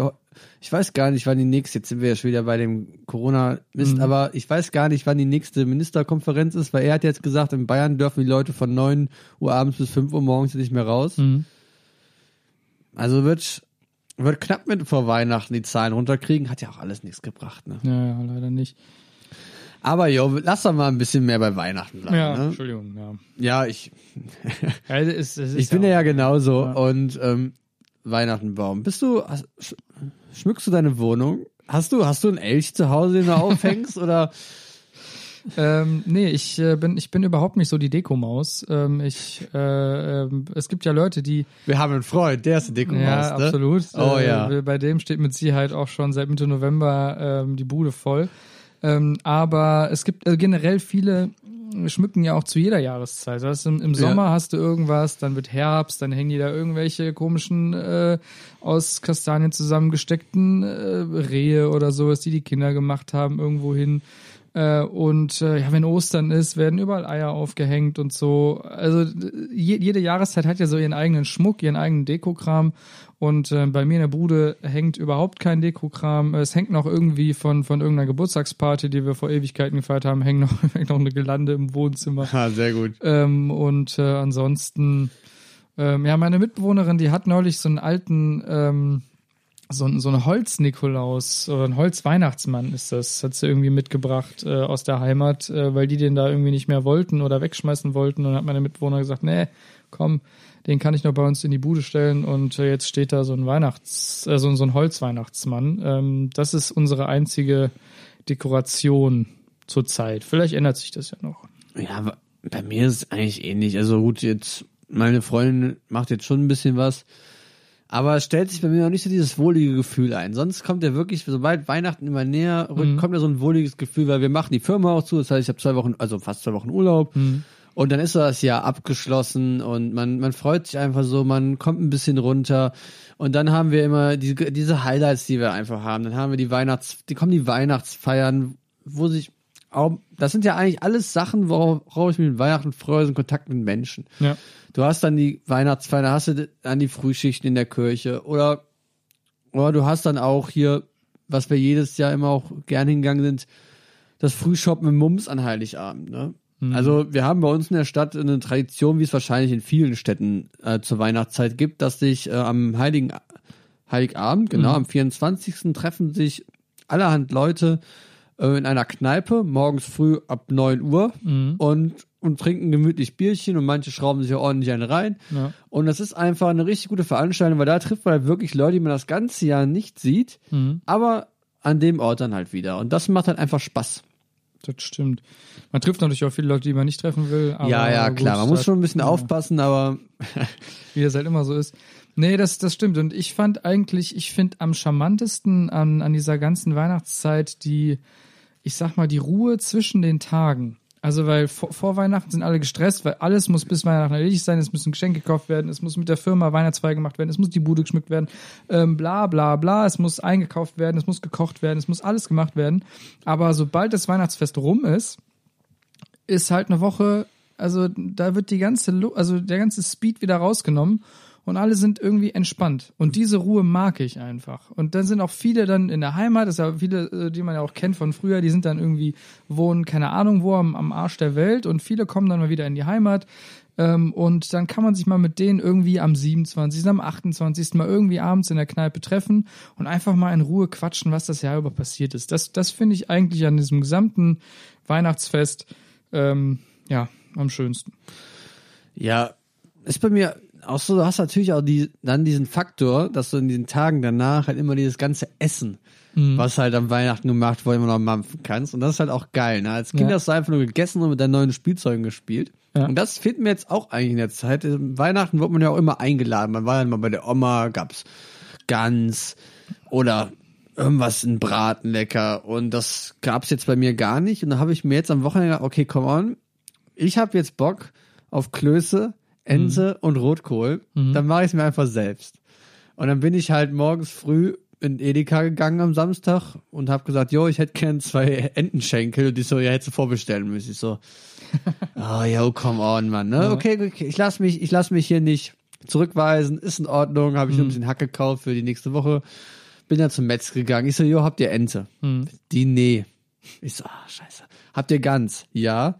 ich weiß gar nicht, wann die nächste, jetzt sind wir ja schon wieder bei dem Corona-Mist, Mhm. aber ich weiß gar nicht, wann die nächste Ministerkonferenz ist, weil er hat jetzt gesagt, in Bayern dürfen die Leute von 9 Uhr abends bis 5 Uhr morgens nicht mehr raus. Mhm. Also wird, wird knapp mit vor Weihnachten die Zahlen runterkriegen, hat ja auch alles nichts gebracht, ne? Ja, ja, leider nicht. Aber jo, lass doch mal ein bisschen mehr bei Weihnachten bleiben, Ja, ne? Entschuldigung, ja. Ja, ich, [LAUGHS] ja es, es Ich bin ja, ja genauso. Ja. Und ähm, Weihnachtenbaum. Bist du, hast, schmückst du deine Wohnung? Hast du, hast du einen Elch zu Hause, den du [LAUGHS] aufhängst? oder? Ähm, nee, ich äh, bin ich bin überhaupt nicht so die Dekomaus. Ähm, ich äh, ähm, es gibt ja Leute, die Wir haben einen Freund, der ist eine Deko ja ne? absolut. Oh äh, ja. Bei dem steht mit Sicherheit auch schon seit Mitte November ähm, die Bude voll. Ähm, aber es gibt äh, generell viele schmücken ja auch zu jeder Jahreszeit. Das heißt, im, im Sommer hast du irgendwas, dann wird Herbst, dann hängen die da irgendwelche komischen äh, aus Kastanien zusammengesteckten äh, Rehe oder sowas, die die Kinder gemacht haben, irgendwo hin. Äh, und äh, ja, wenn Ostern ist, werden überall Eier aufgehängt und so. Also je, jede Jahreszeit hat ja so ihren eigenen Schmuck, ihren eigenen Dekokram. Und äh, bei mir in der Bude hängt überhaupt kein Dekokram. Es hängt noch irgendwie von, von irgendeiner Geburtstagsparty, die wir vor Ewigkeiten gefeiert haben, hängt noch, [LAUGHS] hängt noch eine Gelande im Wohnzimmer. Ah, sehr gut. Ähm, und äh, ansonsten, ähm, ja, meine Mitbewohnerin, die hat neulich so einen alten, ähm, so, ein- so ein Holz-Nikolaus oder ein Holz-Weihnachtsmann ist das, hat sie irgendwie mitgebracht äh, aus der Heimat, äh, weil die den da irgendwie nicht mehr wollten oder wegschmeißen wollten. Und dann hat meine Mitbewohner gesagt, nee, komm, den kann ich noch bei uns in die Bude stellen. Und äh, jetzt steht da so ein Weihnachts-, äh, so, so ein Holz-Weihnachtsmann. Ähm, das ist unsere einzige Dekoration zurzeit. Vielleicht ändert sich das ja noch. Ja, bei mir ist es eigentlich ähnlich. Also gut, jetzt, meine Freundin macht jetzt schon ein bisschen was. Aber es stellt sich bei mir noch nicht so dieses wohlige Gefühl ein. Sonst kommt ja wirklich, sobald Weihnachten immer näher rückt, kommt ja so ein wohliges Gefühl, weil wir machen die Firma auch zu. Das heißt, ich habe zwei Wochen, also fast zwei Wochen Urlaub. Und dann ist das Jahr abgeschlossen und man, man freut sich einfach so, man kommt ein bisschen runter. Und dann haben wir immer diese, diese Highlights, die wir einfach haben. Dann haben wir die Weihnachts, die kommen die Weihnachtsfeiern, wo sich das sind ja eigentlich alles Sachen, worauf, ich mich mit Weihnachten freue, sind Kontakt mit Menschen. Ja. Du hast dann die Weihnachtsfeier, hast du dann die Frühschichten in der Kirche oder, oder du hast dann auch hier, was wir jedes Jahr immer auch gerne hingegangen sind, das Frühshoppen mit Mums an Heiligabend. Ne? Also wir haben bei uns in der Stadt eine Tradition, wie es wahrscheinlich in vielen Städten äh, zur Weihnachtszeit gibt, dass sich äh, am Heiligen Heiligabend, genau, am 24. treffen sich allerhand Leute äh, in einer Kneipe, morgens früh ab 9 Uhr und, und trinken gemütlich Bierchen und manche schrauben sich ja ordentlich einen rein. Ja. Und das ist einfach eine richtig gute Veranstaltung, weil da trifft man halt wirklich Leute, die man das ganze Jahr nicht sieht, aber an dem Ort dann halt wieder. Und das macht halt einfach Spaß. Das stimmt. Man trifft natürlich auch viele Leute, die man nicht treffen will. Ja, ja, gut, klar. Man muss schon ein bisschen ja, aufpassen, aber [LAUGHS] Wie das halt immer so ist. Nee, das, das stimmt. Und ich fand eigentlich, ich finde am charmantesten an, an dieser ganzen Weihnachtszeit die, ich sag mal, die Ruhe zwischen den Tagen. Also, weil vor, vor Weihnachten sind alle gestresst, weil alles muss bis Weihnachten erledigt sein, es müssen Geschenke gekauft werden, es muss mit der Firma Weihnachtsfeier gemacht werden, es muss die Bude geschmückt werden, ähm, bla bla bla, es muss eingekauft werden, es muss gekocht werden, es muss alles gemacht werden. Aber sobald das Weihnachtsfest rum ist, ist halt eine Woche, also da wird die ganze, also der ganze Speed wieder rausgenommen und alle sind irgendwie entspannt. Und diese Ruhe mag ich einfach. Und dann sind auch viele dann in der Heimat, das ist ja viele, äh, die man ja auch kennt von früher, die sind dann irgendwie, wohnen, keine Ahnung wo, am, am Arsch der Welt und viele kommen dann mal wieder in die Heimat. Ähm, und dann kann man sich mal mit denen irgendwie am 27., am 28. mal irgendwie abends in der Kneipe treffen und einfach mal in Ruhe quatschen, was das Jahr über passiert ist. Das, das finde ich eigentlich an diesem gesamten Weihnachtsfest ähm, ja, am schönsten. ja, ist bei mir auch so, du hast natürlich auch die, dann diesen Faktor, dass du in diesen Tagen danach halt immer dieses ganze Essen, was halt am Weihnachten gemacht wurde, immer noch mampfen kannst. Und das ist halt auch geil. Ne? Als Kind Ja. hast du einfach nur gegessen und mit deinen neuen Spielzeugen gespielt. Ja. Und das finden wir jetzt auch eigentlich in der Zeit. Weihnachten wird man ja auch immer eingeladen. Man war ja mal bei der Oma, gab's Gans oder irgendwas ein Braten lecker. Und das gab's jetzt bei mir gar nicht. Und da habe ich mir jetzt am Wochenende gedacht, okay, come on. Ich habe jetzt Bock auf Klöße, Ente und Rotkohl. Dann mache ich es mir einfach selbst. Und dann bin ich halt morgens früh in Edeka gegangen am Samstag und habe gesagt, jo, ich hätte gern zwei Entenschenkel. Und die so, ja, hättest du vorbestellen müssen. Ich so, [LAUGHS] oh, yo, come on, Mann. Ne? Okay, okay, ich lass mich, ich lass mich hier nicht zurückweisen. Ist in Ordnung. Habe ich nur ein bisschen Hack gekauft für die nächste Woche. Bin dann zum Metz gegangen. Ich so, jo, habt ihr Ente? Die, nee. Ich so, ah, scheiße. Habt ihr Gans? Ja.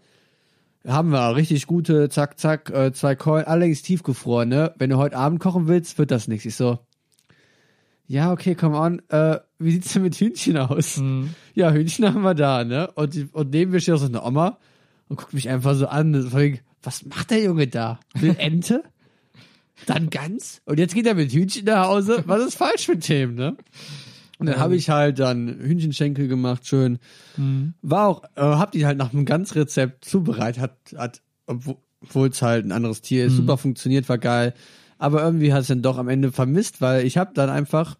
Haben wir, richtig gute, zack, zack, äh, zwei Keulen, allerdings tiefgefroren, ne? Wenn du heute Abend kochen willst, wird das nichts. Ich so, ja, okay, come on, äh, wie sieht's denn mit Hühnchen aus? Ja, Hühnchen haben wir da, ne? Und, und neben mir steht auch so eine Oma und guckt mich einfach so an, wegen, was macht der Junge da? Will Ente? Dann Gans? Und jetzt geht er mit Hühnchen nach Hause? Was ist falsch mit dem, ne? Und dann habe ich halt dann Hühnchenschenkel gemacht, schön. War auch, äh, hab die halt nach einem Ganzrezept zubereitet, hat, hat, obwohl es halt ein anderes Tier ist, super funktioniert, war geil. Aber irgendwie hat es dann doch am Ende vermisst, weil ich habe dann einfach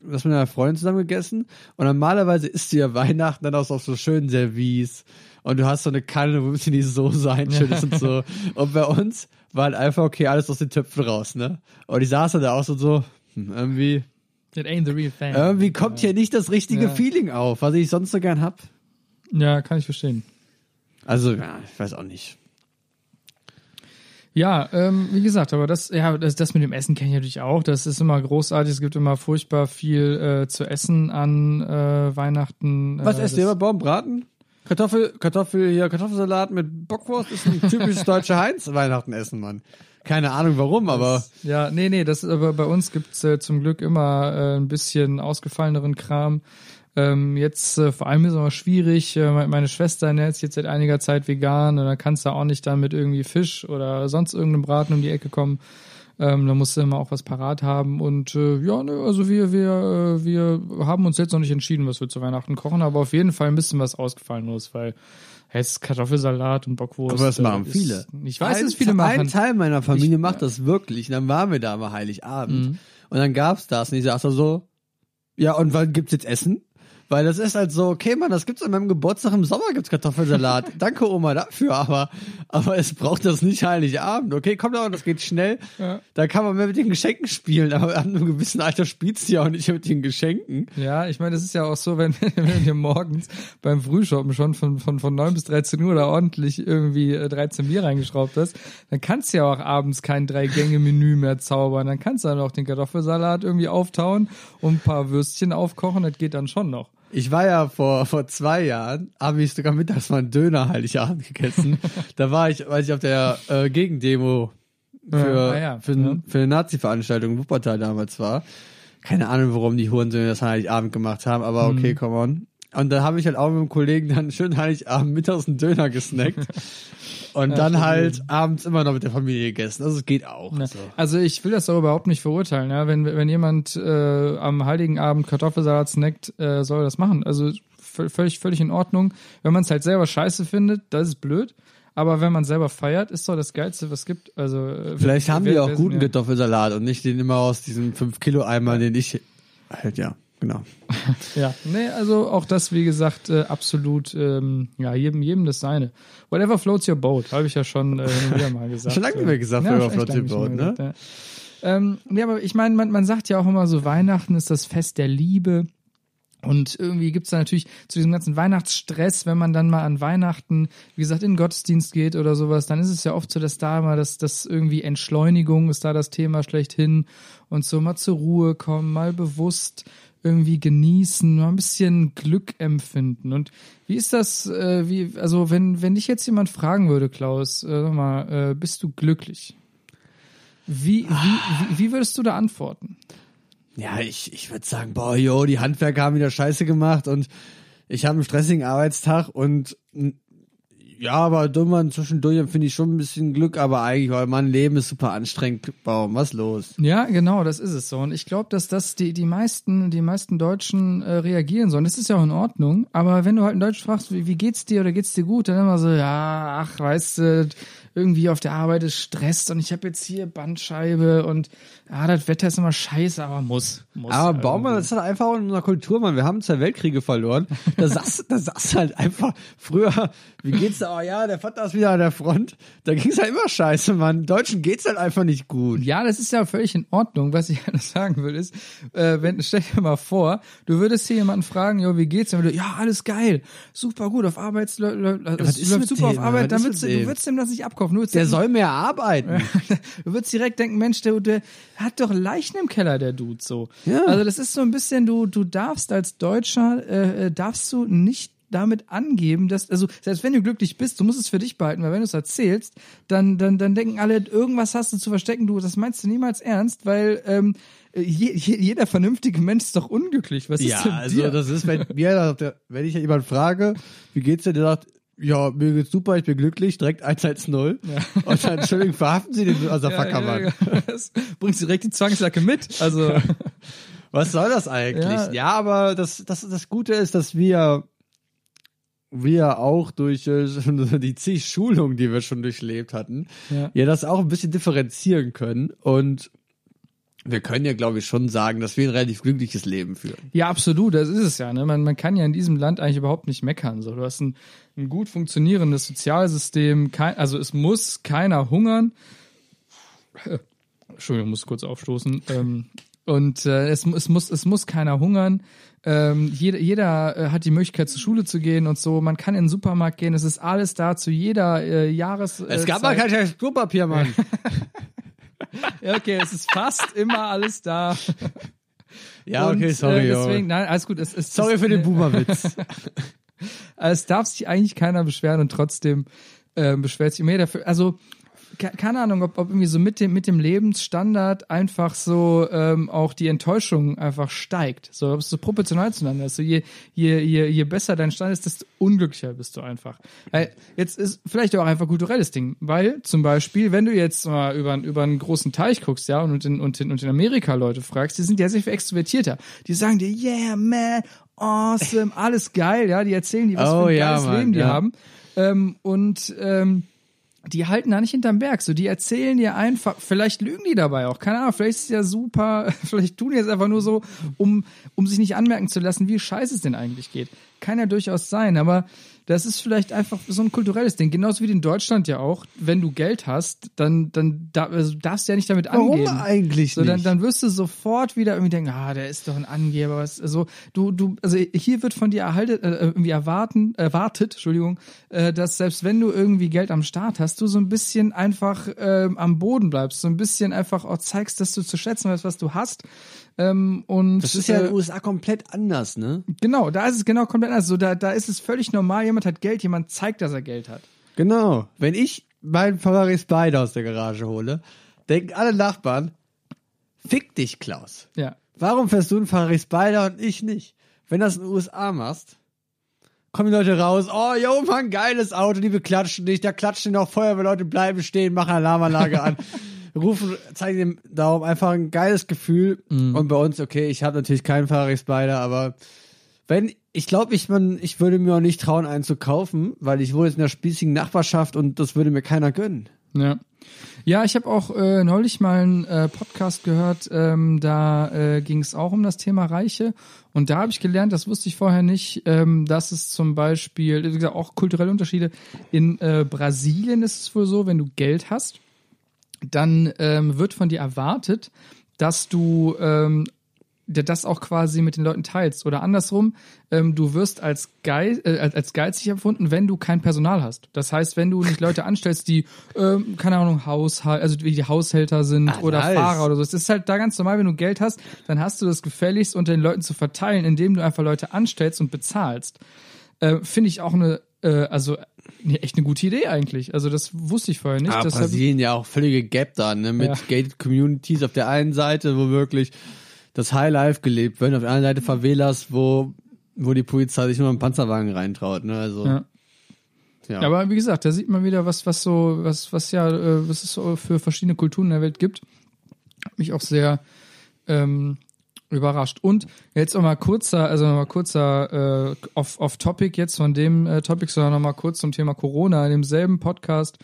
das mit einer Freundin zusammen gegessen und normalerweise isst du ja [LAUGHS] Weihnachten dann auch auf so schönen Service und du hast so eine Kanne, wo ein bisschen die Soße einschüttest und so. [LAUGHS] Und bei uns war halt einfach, okay, alles aus den Töpfen raus, ne? Und ich saß da auch so, so hm, irgendwie, It ain't the real thing. irgendwie kommt hier nicht das richtige Ja. Feeling auf, was ich sonst so gern hab. Ja, kann ich verstehen. Also, ja, ich weiß auch nicht. Ja, ähm, wie gesagt, aber das, ja, das, das mit dem Essen kenne ich natürlich auch. Das ist immer großartig. Es gibt immer furchtbar viel äh, zu essen an äh, Weihnachten. Was äh, esst ihr bei Baumbraten? Kartoffel, Kartoffel, hier, Kartoffelsalat mit Bockwurst ist ein typisches deutsche Heinz Weihnachten essen, Mann. Keine Ahnung warum, aber Ja, nee, nee, das aber bei uns gibt's äh, zum Glück immer äh, ein bisschen ausgefalleneren Kram. Ähm, jetzt äh, vor allem ist es immer schwierig. Äh, me- meine Schwester ernährt sich jetzt seit einiger Zeit vegan und da kannst du auch nicht dann mit irgendwie Fisch oder sonst irgendeinem Braten um die Ecke kommen. Ähm, da musst du immer auch was parat haben. Und äh, ja, ne, also wir, wir, äh, wir haben uns jetzt noch nicht entschieden, was wir zu Weihnachten kochen, aber auf jeden Fall ein bisschen was Ausgefallenes, weil es Kartoffelsalat und Bockwurst. Aber das äh, machen ist- viele. Ich weiß, ein, dass viele Ein machen. Teil meiner Familie macht das wirklich. Und dann waren wir da mal Heiligabend. Mhm. Und dann gab's das. Und ich sagte so, ja, und wann gibt's jetzt Essen? Weil das ist halt so, okay, Mann, das gibt's an meinem Geburtstag im Sommer gibt's Kartoffelsalat. [LAUGHS] Danke, Oma, dafür, aber, aber es braucht das nicht Heiligabend. Okay, kommt aber, das geht schnell. Ja. Da kann man mehr mit den Geschenken spielen, aber an einem gewissen Alter spielst du ja auch nicht mit den Geschenken. Ja, ich meine, das ist ja auch so, wenn, [LAUGHS] wenn du dir morgens beim Frühshoppen schon von, von, von 9 bis 13 Uhr da ordentlich irgendwie äh, 13 Bier reingeschraubt hast, dann kannst du ja auch abends kein Drei-Gänge-Menü mehr zaubern. Dann kannst du dann auch den Kartoffelsalat irgendwie auftauen und ein paar Würstchen aufkochen, das geht dann schon noch. Ich war ja vor, vor zwei Jahren, habe ich sogar mittags mal einen Döner Heiligabend gegessen. da war ich, weil ich auf der äh, Gegendemo für, Ja, ah ja, für, ja. für eine Nazi-Veranstaltung in Wuppertal damals war. Keine Ahnung, warum die Hurensöhne das Heiligabend gemacht haben, aber okay, Mhm. come on. Und da habe ich halt auch mit einem Kollegen dann schön Heiligabend mittags einen Döner gesnackt. [LAUGHS] Und dann stabil. halt abends immer noch mit der Familie gegessen. Also es geht auch. Ne? So. Also ich will das auch überhaupt nicht verurteilen. Ja? Wenn, wenn jemand äh, am Heiligen Abend Kartoffelsalat snackt, äh, soll er das machen. Also völlig, völlig in Ordnung. Wenn man es halt selber scheiße findet, das ist blöd. Aber wenn man selber feiert, ist doch das Geilste, was es gibt. Also äh, Vielleicht haben die auch guten ja. Kartoffelsalat und nicht den immer aus diesem 5-Kilo-Eimer, den ich halt, ja, genau. [LAUGHS] Ja, nee, also auch das, wie gesagt, äh, absolut, ähm, ja, jedem, jedem das seine. Whatever floats your boat, habe ich ja schon äh, wieder mal gesagt. Schon lange nicht mehr gesagt, Ja, whatever floats your boat, ne? gesagt, Ja. Ähm, ja, aber ich meine, man, man sagt ja auch immer so, Weihnachten ist das Fest der Liebe. Und irgendwie gibt's da natürlich zu diesem ganzen Weihnachtsstress, wenn man dann mal an Weihnachten, wie gesagt, in den Gottesdienst geht oder sowas, dann ist es ja oft so, dass da mal das, das irgendwie Entschleunigung ist da das Thema schlechthin und so mal zur Ruhe kommen, mal bewusst irgendwie genießen, mal ein bisschen Glück empfinden. Und wie ist das, äh, wie, also wenn, wenn dich jetzt jemand fragen würde, Klaus, äh, sag mal, äh, bist du glücklich? Wie, wie, wie, wie würdest du da antworten? Ja, ich, ich würde sagen, boah, jo, die Handwerker haben wieder Scheiße gemacht und ich habe einen stressigen Arbeitstag und ja, aber dummer zwischendurch empfinde ich schon ein bisschen Glück, aber eigentlich, weil mein Leben ist super anstrengend. Baum, was los? Ja, genau, das ist es so. Und ich glaube, dass das die, die meisten, die meisten Deutschen äh, reagieren sollen. Das ist ja auch in Ordnung. Aber wenn du halt in Deutsch fragst, wie, wie geht's dir oder geht's dir gut, dann immer so, ja, ach, weißt du, irgendwie auf der Arbeit ist Stress und ich habe jetzt hier Bandscheibe und ja, das Wetter ist immer scheiße, aber muss. muss Aber. Baumann, das ist halt einfach in unserer Kultur, Mann. Wir haben zwei Weltkriege verloren. Da sagst, da du halt einfach, früher, wie geht's da? Oh ja, der Vater ist wieder an der Front. Da ging's halt immer scheiße, Mann. Deutschen geht's halt einfach nicht gut. Ja, das ist ja völlig in Ordnung. Was ich [LAUGHS] halt sagen will, ist, äh, wenn, stell dir mal vor, du würdest hier jemanden fragen, jo, wie geht's? Und du, ja, alles geil, super gut, auf Arbeit es läuft super dem, auf Arbeit, würdest du, du dem? würdest ihm das nicht abkaufen. Du würdest Der soll mehr arbeiten. [LAUGHS] du würdest direkt denken, Mensch, der, der hat doch Leichen im Keller, der Dude, so. Ja. Also das ist so ein bisschen, du, du darfst als Deutscher, äh, äh, darfst du nicht damit angeben, dass, also selbst wenn du glücklich bist, du musst es für dich behalten, weil wenn du es erzählst, dann, dann, dann denken alle, irgendwas hast du zu verstecken, du, das meinst du niemals ernst, weil ähm, je, je, jeder vernünftige Mensch ist doch unglücklich. Was Ja, ist denn also dir? das ist, wenn mir, wenn ich jemand frage, wie geht's dir, der sagt, ja, mir geht's super, ich bin glücklich, direkt 110. [LAUGHS] Und dann, Entschuldigung, verhaften Sie den also ja, ja, ja. [LAUGHS] Das bringst direkt die Zwangsjacke mit. Also [LAUGHS] Was soll das eigentlich? Ja, Ja. aber das, das, das Gute ist, dass wir, wir auch durch äh, die zig Schulungen, die wir schon durchlebt hatten, Ja. ja, das auch ein bisschen differenzieren können und wir können ja, glaube ich, schon sagen, dass wir ein relativ glückliches Leben führen. Ja, absolut, das ist es ja. Ne? Man, man kann ja in diesem Land eigentlich überhaupt nicht meckern. So, du hast ein, ein gut funktionierendes Sozialsystem, kein, also es muss keiner hungern. Entschuldigung, ich muss kurz aufstoßen. Ähm, Und äh, es, es, muss, es muss keiner hungern. Ähm, jeder jeder äh, hat die Möglichkeit, zur Schule zu gehen und so. Man kann in den Supermarkt gehen. Es ist alles da zu jeder äh, Jahres. Es gab mal kein Klopapier, Mann. Okay, es ist fast immer alles da. Ja, okay, Und, sorry. Äh, Junge. deswegen, nein, alles gut. Es, es, sorry für den Boomerwitz. [LAUGHS] Also es darf sich eigentlich keiner beschweren und trotzdem ähm, beschwert sich jeder dafür. Also ke- keine Ahnung, ob, ob irgendwie so mit dem mit dem Lebensstandard einfach so ähm, auch die Enttäuschung einfach steigt. So, ob es so proportional zueinander ist. So je, je, je, je besser dein Stand ist, desto unglücklicher bist du einfach. Weil jetzt ist vielleicht auch einfach kulturelles Ding. Weil zum Beispiel, wenn du jetzt mal über, über einen großen Teich guckst, ja, und in, und in, und in Amerika Leute fragst, die sind ja sehr viel extrovertierter. Die sagen dir, yeah, man, awesome, alles geil, ja, die erzählen dir, was Oh für ein ja, geiles Mann, Leben die ja. haben. Ähm, und ähm, die halten da nicht hinterm Berg. So, die erzählen dir einfach, vielleicht lügen die dabei auch, keine Ahnung, vielleicht ist es ja super, [LAUGHS] vielleicht tun die es einfach nur so, um, um sich nicht anmerken zu lassen, wie scheiße es denn eigentlich geht. Kann ja durchaus sein, aber das ist vielleicht einfach so ein kulturelles Ding. Genauso wie in Deutschland ja auch, wenn du Geld hast, dann, dann da, also darfst du ja nicht damit Warum angeben. eigentlich So, dann, nicht? dann wirst du sofort wieder irgendwie denken, ah, der ist doch ein Angeber. Also, du, du, also hier wird von dir erhaltet, äh, irgendwie erwarten, erwartet, Entschuldigung, äh, dass selbst wenn du irgendwie Geld am Start hast, du so ein bisschen einfach ähm, am Boden bleibst, so ein bisschen einfach auch zeigst, dass du zu schätzen weißt, was du hast. Ähm, und Das ist ja in äh, den USA komplett anders, ne? genau, da ist es genau komplett anders. So, da, da ist es völlig normal, jemand hat Geld, jemand zeigt, dass er Geld hat. Genau. Wenn ich meinen Ferrari Spider aus der Garage hole, denken alle Nachbarn, fick dich, Klaus. Ja. Warum fährst du einen Ferrari Spider und ich nicht? Wenn das in den USA machst, kommen die Leute raus, oh, yo, Mann, geiles Auto, die beklatschen dich, da klatschen noch Feuerwehrleute, bleiben stehen, machen Alarmanlage an, [LAUGHS] rufen, zeigen dem Daumen, einfach ein geiles Gefühl. Und bei uns, okay, ich habe natürlich keinen Ferrari Spider, aber wenn, ich glaube, ich, man, ich würde mir auch nicht trauen, einen zu kaufen, weil ich wohne jetzt in der spießigen Nachbarschaft und das würde mir keiner gönnen. Ja. Ja, ich habe auch äh, neulich mal einen äh, Podcast gehört, ähm, da äh, ging es auch um das Thema Reiche. Und da habe ich gelernt, das wusste ich vorher nicht, ähm, dass es zum Beispiel, wie gesagt, auch kulturelle Unterschiede. In äh, Brasilien ist es wohl so, wenn du Geld hast, dann ähm, wird von dir erwartet, dass du ähm, das auch quasi mit den Leuten teilst. Oder andersrum, ähm, du wirst als, Geiz, äh, als- geizig empfunden, wenn du kein Personal hast. Das heißt, wenn du nicht Leute anstellst, die, ähm, keine Ahnung, Haushalt, also wie die Haushälter sind Ah, oder nice. Fahrer oder so. Es ist halt da ganz normal, wenn du Geld hast, dann hast du das gefälligst unter den Leuten zu verteilen, indem du einfach Leute anstellst und bezahlst. Äh, Finde ich auch eine, äh, also ne, echt eine gute Idee eigentlich. Also das wusste ich vorher nicht. Aber Deshalb- Brasilien ja auch völlige Gap da, ne? Mit Ja. gated Communities auf der einen Seite, wo wirklich das Highlife gelebt wird, auf der anderen Seite Favelas, wo, wo die Polizei sich nur einen Panzerwagen reintraut, ne? Also, Ja. ja. Aber wie gesagt, da sieht man wieder, was, was so, was, was ja, äh, was es so für verschiedene Kulturen in der Welt gibt. Mich auch sehr ähm, überrascht. Und jetzt noch mal kurzer, also noch mal kurzer äh, off, off Topic jetzt von dem äh, Topic, sondern noch mal kurz zum Thema Corona. In demselben Podcast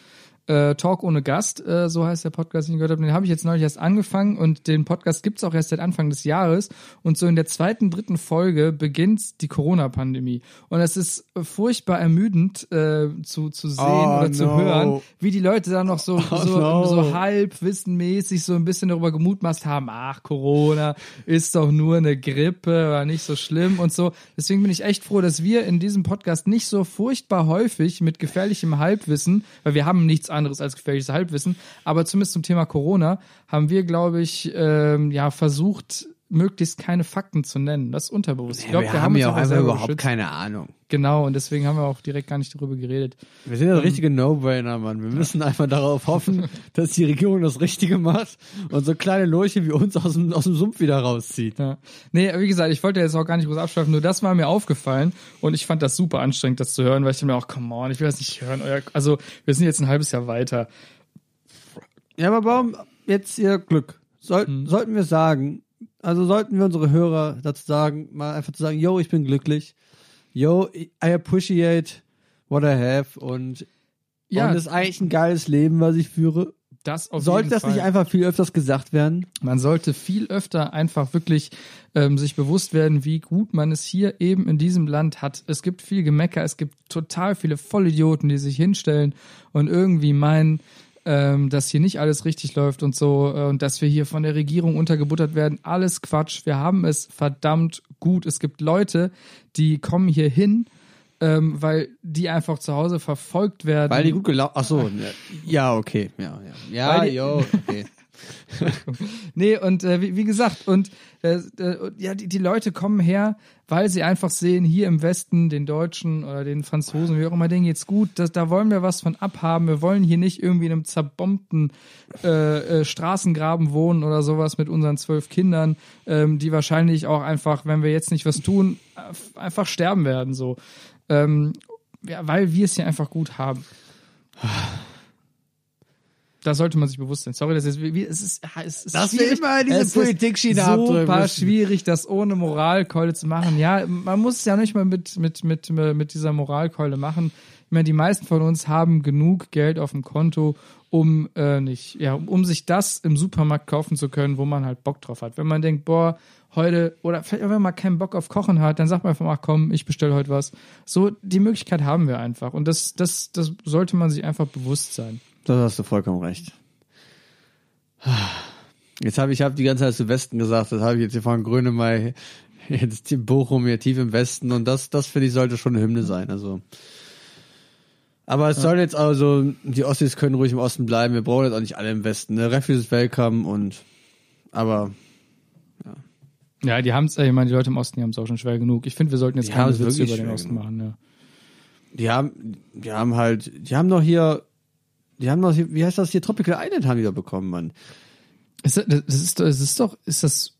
äh, Talk ohne Gast, äh, so heißt der Podcast, den ich gehört habe. Den habe ich jetzt neulich erst angefangen und den Podcast gibt's auch erst seit Anfang des Jahres. Und so in der zweiten, dritten Folge beginnt die Corona-Pandemie. Und es ist furchtbar ermüdend äh, zu, zu sehen Oh, oder zu no. hören, wie die Leute da noch so, [LAUGHS] Oh, so, no. so halbwissenmäßig so ein bisschen darüber gemutmaßt haben, ach, Corona ist doch nur eine Grippe, war nicht so schlimm und so. Deswegen bin ich echt froh, dass wir in diesem Podcast nicht so furchtbar häufig mit gefährlichem Halbwissen, weil wir haben nichts anderes als gefährliches Halbwissen, aber zumindest zum Thema Corona haben wir, glaube ich, ähm, ja, versucht, möglichst keine Fakten zu nennen. Das ist unterbewusst. Ich glaube, wir, haben ja auch einfach überhaupt geschützt. keine Ahnung. Genau, und deswegen haben wir auch direkt gar nicht darüber geredet. Wir sind ja der richtige No-Brainer, Mann. Wir müssen einfach darauf hoffen, [LAUGHS] dass die Regierung das Richtige macht und so kleine Lurche wie uns aus dem, aus dem Sumpf wieder rauszieht. Ja. Nee, wie gesagt, ich wollte jetzt auch gar nicht groß abschweifen, nur das war mir aufgefallen und ich fand das super anstrengend, das zu hören, weil ich dachte mir auch, come on, ich will das nicht hören. Euer, also, wir sind jetzt ein halbes Jahr weiter. Ja, aber warum jetzt ihr Glück? Soll, Hm. Sollten wir sagen, also sollten wir unsere Hörer dazu sagen, mal einfach zu sagen, yo, ich bin glücklich. Yo, I appreciate what I have und, Ja, und es ist eigentlich ein geiles Leben, was ich führe. das Sollte das Fall. nicht einfach viel öfters gesagt werden? Man sollte viel öfter einfach wirklich ähm, sich bewusst werden, wie gut man es hier eben in diesem Land hat. Es gibt viel Gemecker, es gibt total viele Vollidioten, die sich hinstellen und irgendwie meinen, ähm, dass hier nicht alles richtig läuft und so äh, und dass wir hier von der Regierung untergebuttert werden. Alles Quatsch. Wir haben es verdammt gut. Es gibt Leute, die kommen hier hin, ähm, weil die einfach zu Hause verfolgt werden. Weil die gut gelaufen. Ach so, ne. ja, okay, ja, ja, ja, jo, okay. [LAUGHS] [LAUGHS] Nee, und äh, wie, wie gesagt, und äh, äh, ja, die, die Leute kommen her, weil sie einfach sehen, hier im Westen, den Deutschen oder den Franzosen, wie auch immer, denen geht's gut, das, da wollen wir was von abhaben. Wir wollen hier nicht irgendwie in einem zerbombten äh, äh, Straßengraben wohnen oder sowas mit unseren zwölf Kindern, ähm, die wahrscheinlich auch einfach, wenn wir jetzt nicht was tun, äh, einfach sterben werden, so. Ähm, ja, weil wir es hier einfach gut haben. [SIGHS] Da sollte man sich bewusst sein. Sorry, das ist, wie, es ist, es ist Dass wir schwierig. immer diese Es ist Politikschiene abdrücken Super schwierig, das ohne Moralkeule zu machen. Ja, man muss es ja nicht mal mit, mit, mit, mit dieser Moralkeule machen. Ich meine, die meisten von uns haben genug Geld auf dem Konto, um äh, nicht, ja, um sich das im Supermarkt kaufen zu können, wo man halt Bock drauf hat. Wenn man denkt, boah, heute, oder vielleicht auch wenn man keinen Bock auf Kochen hat, dann sagt man einfach ach komm, ich bestelle heute was. So, die Möglichkeit haben wir einfach. Und das, das, das sollte man sich einfach bewusst sein. Das hast du vollkommen recht. Jetzt habe ich hab die ganze Zeit zu Westen gesagt, das habe ich jetzt hier von Grönemeyer, jetzt Bochum hier tief im Westen und das, das finde ich sollte schon eine Hymne sein. Also, aber es soll jetzt also, die Ossis können ruhig im Osten bleiben, wir brauchen jetzt auch nicht alle im Westen. Ne? Refuse ist welcome und, aber Ja, die haben es, ich meine, die Leute im Osten, die haben es auch schon schwer genug. Ich finde, wir sollten jetzt Die keine Witze über den Osten genug. machen, ja. die haben, die haben halt, die haben doch hier, die haben hier, wie heißt das hier, Tropical Island haben die doch bekommen, Mann. Ist das, das ist doch, es ist doch, ist das.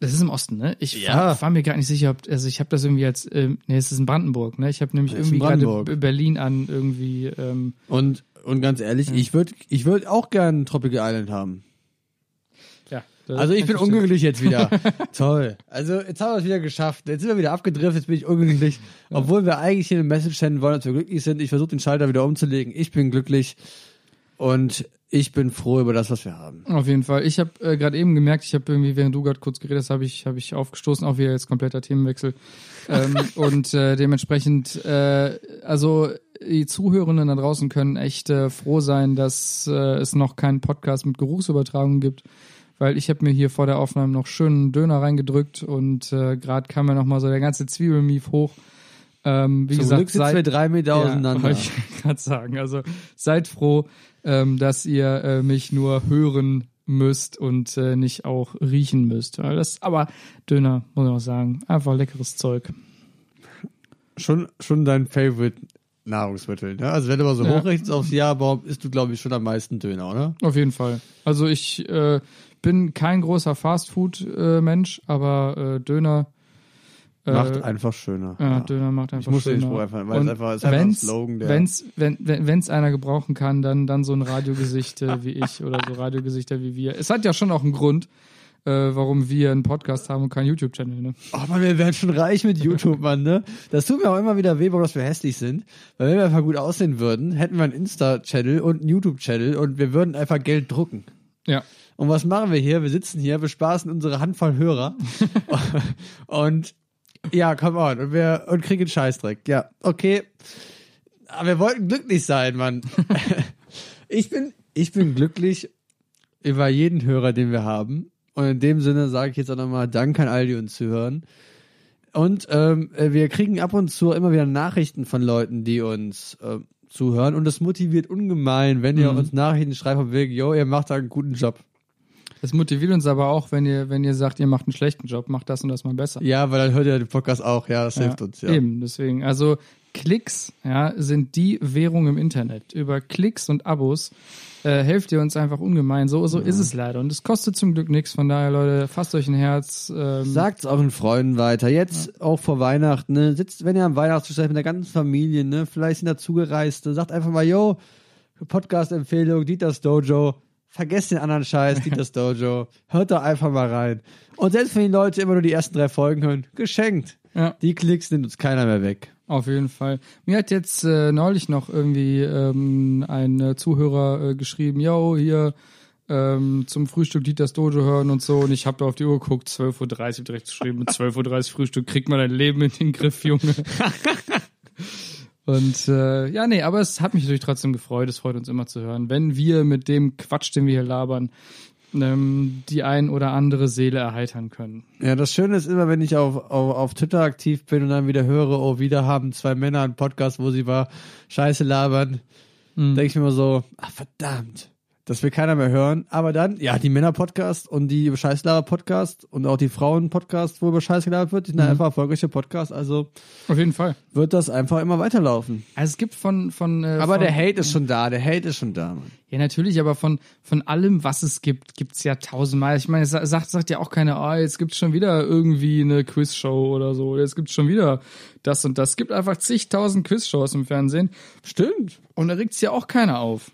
Das ist im Osten, ne? Ich Ja. war, war mir gar nicht sicher, ob, also ich habe das irgendwie als, ähm, nee, es ist in Brandenburg, ne? Ich habe nämlich Das irgendwie gerade Berlin an irgendwie, ähm, Und, und ganz ehrlich, ich würde, ich würde auch gern Tropical Island haben. Ja. das Also ich bin unglücklich jetzt wieder. [LAUGHS] Toll. Also jetzt haben wir es wieder geschafft. Jetzt sind wir wieder abgedriftet, jetzt bin ich unglücklich. Obwohl wir eigentlich hier eine Message senden wollen, dass wir glücklich sind. Ich versuche den Schalter wieder umzulegen. Ich bin glücklich und ich bin froh über das, was wir haben. Auf jeden Fall. Ich habe äh, gerade eben gemerkt, ich habe irgendwie, während du gerade kurz geredet hast, habe ich, hab ich aufgestoßen, auch wieder jetzt kompletter Themenwechsel. ähm, [LAUGHS] und äh, dementsprechend, äh, also die Zuhörenden da draußen können echt äh, froh sein, dass äh, es noch keinen Podcast mit Geruchsübertragung gibt. Weil ich habe mir hier vor der Aufnahme noch schönen Döner reingedrückt und äh, gerade kam mir noch mal so der ganze Zwiebelmief hoch. Ähm, wie Zum gesagt, Glück sitzen wir drei Meter ja, auseinander. wollte ich [LAUGHS] gerade sagen. Also seid froh, ähm, dass ihr äh, mich nur hören müsst und äh, nicht auch riechen müsst. Das, aber Döner, muss ich auch sagen, einfach leckeres Zeug. Schon, schon dein Favorite Nahrungsmittel. Ne? Also wenn du mal so Ja. hochrechnest aufs Jahr, warum isst du, glaube ich, schon am meisten Döner, oder? Auf jeden Fall. Also ich äh, bin kein großer Fastfood-Mensch, aber äh, Döner äh, Macht einfach schöner. Ja, Döner macht einfach muss den schöner. Spruch einfach- weil es einfach- es ist einfach ein wenn's, Slogan, der- wenn's, wenn wenn wenn's einer gebrauchen kann, dann dann so ein Radiogesicht wie ich [LAUGHS] oder so Radiogesichter wie wir. Es hat ja schon auch einen Grund, äh, warum wir einen Podcast haben und keinen YouTube-Channel. Ne? Oh Mann, wir wären schon reich mit YouTube, Mann, ne? Das tut mir auch immer wieder weh, warum dass wir hässlich sind. Weil wenn wir einfach gut aussehen würden, hätten wir einen Insta-Channel und einen YouTube-Channel und wir würden einfach Geld drucken. Ja. Und was machen wir hier? Wir sitzen hier, bespaßen unsere Handvoll Hörer [LAUGHS] und ja, come on. Und wir und kriegen einen Scheißdreck. Ja, okay. Aber wir wollten glücklich sein, Mann. [LAUGHS] ich bin, ich bin glücklich über jeden Hörer, den wir haben. Und in dem Sinne sage ich jetzt auch nochmal Dank an all die uns zuhören. Und ähm, äh, wir kriegen ab und zu immer wieder Nachrichten von Leuten, die uns äh, zuhören. Und das motiviert ungemein, wenn ihr Mhm. uns Nachrichten schreibt von wegen, yo, ihr macht da einen guten Job. Das motiviert uns aber auch, wenn ihr wenn ihr sagt, ihr macht einen schlechten Job, macht das und das mal besser. Ja, weil dann hört ihr den Podcast auch. Ja, das hilft uns. Ja. Eben, deswegen. Also Klicks ja, sind die Währung im Internet. Über Klicks und Abos äh, helft ihr uns einfach ungemein. So, so ist es leider. Und es kostet zum Glück nichts. Von daher, Leute, fasst euch ein Herz. Ähm, Sagt's euren Freunden weiter. Jetzt auch vor Weihnachten, ne? Sitzt, wenn ihr am Weihnachtstisch seid mit der ganzen Familie, ne? Vielleicht sind da Zugereiste, sagt einfach mal, yo, Podcast-Empfehlung, Dieters Dojo. Vergesst den anderen Scheiß, Dieters [LAUGHS] Dojo. Hört da einfach mal rein. Und selbst wenn die Leute immer nur die ersten drei Folgen hören, geschenkt. Ja. Die Klicks nimmt uns keiner mehr weg. Auf jeden Fall. Mir hat jetzt äh, neulich noch irgendwie ähm, ein äh, Zuhörer äh, geschrieben, yo, hier ähm, zum Frühstück Dieters Dojo hören und so. Und ich habe da auf die Uhr geguckt, 12.30 Uhr direkt geschrieben, mit 12.30 Uhr Frühstück kriegt man dein Leben in den Griff, Junge. [LAUGHS] Und äh, ja, nee, aber es hat mich natürlich trotzdem gefreut. Es freut uns immer zu hören, wenn wir mit dem Quatsch, den wir hier labern, ähm, die ein oder andere Seele erheitern können. Ja, das Schöne ist immer, wenn ich auf, auf, auf Twitter aktiv bin und dann wieder höre, oh, wieder haben zwei Männer einen Podcast, wo sie mal Scheiße labern, Mhm. denke ich mir immer so, ach verdammt, das will keiner mehr hören. Aber dann, ja, die Männer-Podcast und die Scheißlaber-Podcast und auch die Frauen-Podcast, wo über Scheiß gelabert wird, die sind einfach erfolgreiche Podcasts, also Auf jeden Fall. wird das einfach immer weiterlaufen. Also es gibt von von äh, Aber von, der Hate ist schon da, der Hate ist schon da, Mann. Ja, natürlich, aber von, von allem, was es gibt, gibt's ja tausendmal. Ich meine, es sa- sagt, sagt ja auch keiner, ah, jetzt gibt's schon wieder irgendwie eine Quizshow oder so. Jetzt gibt's schon wieder das und das. Es gibt einfach zigtausend Quizshows im Fernsehen. Stimmt. Und da regt's ja auch keiner auf.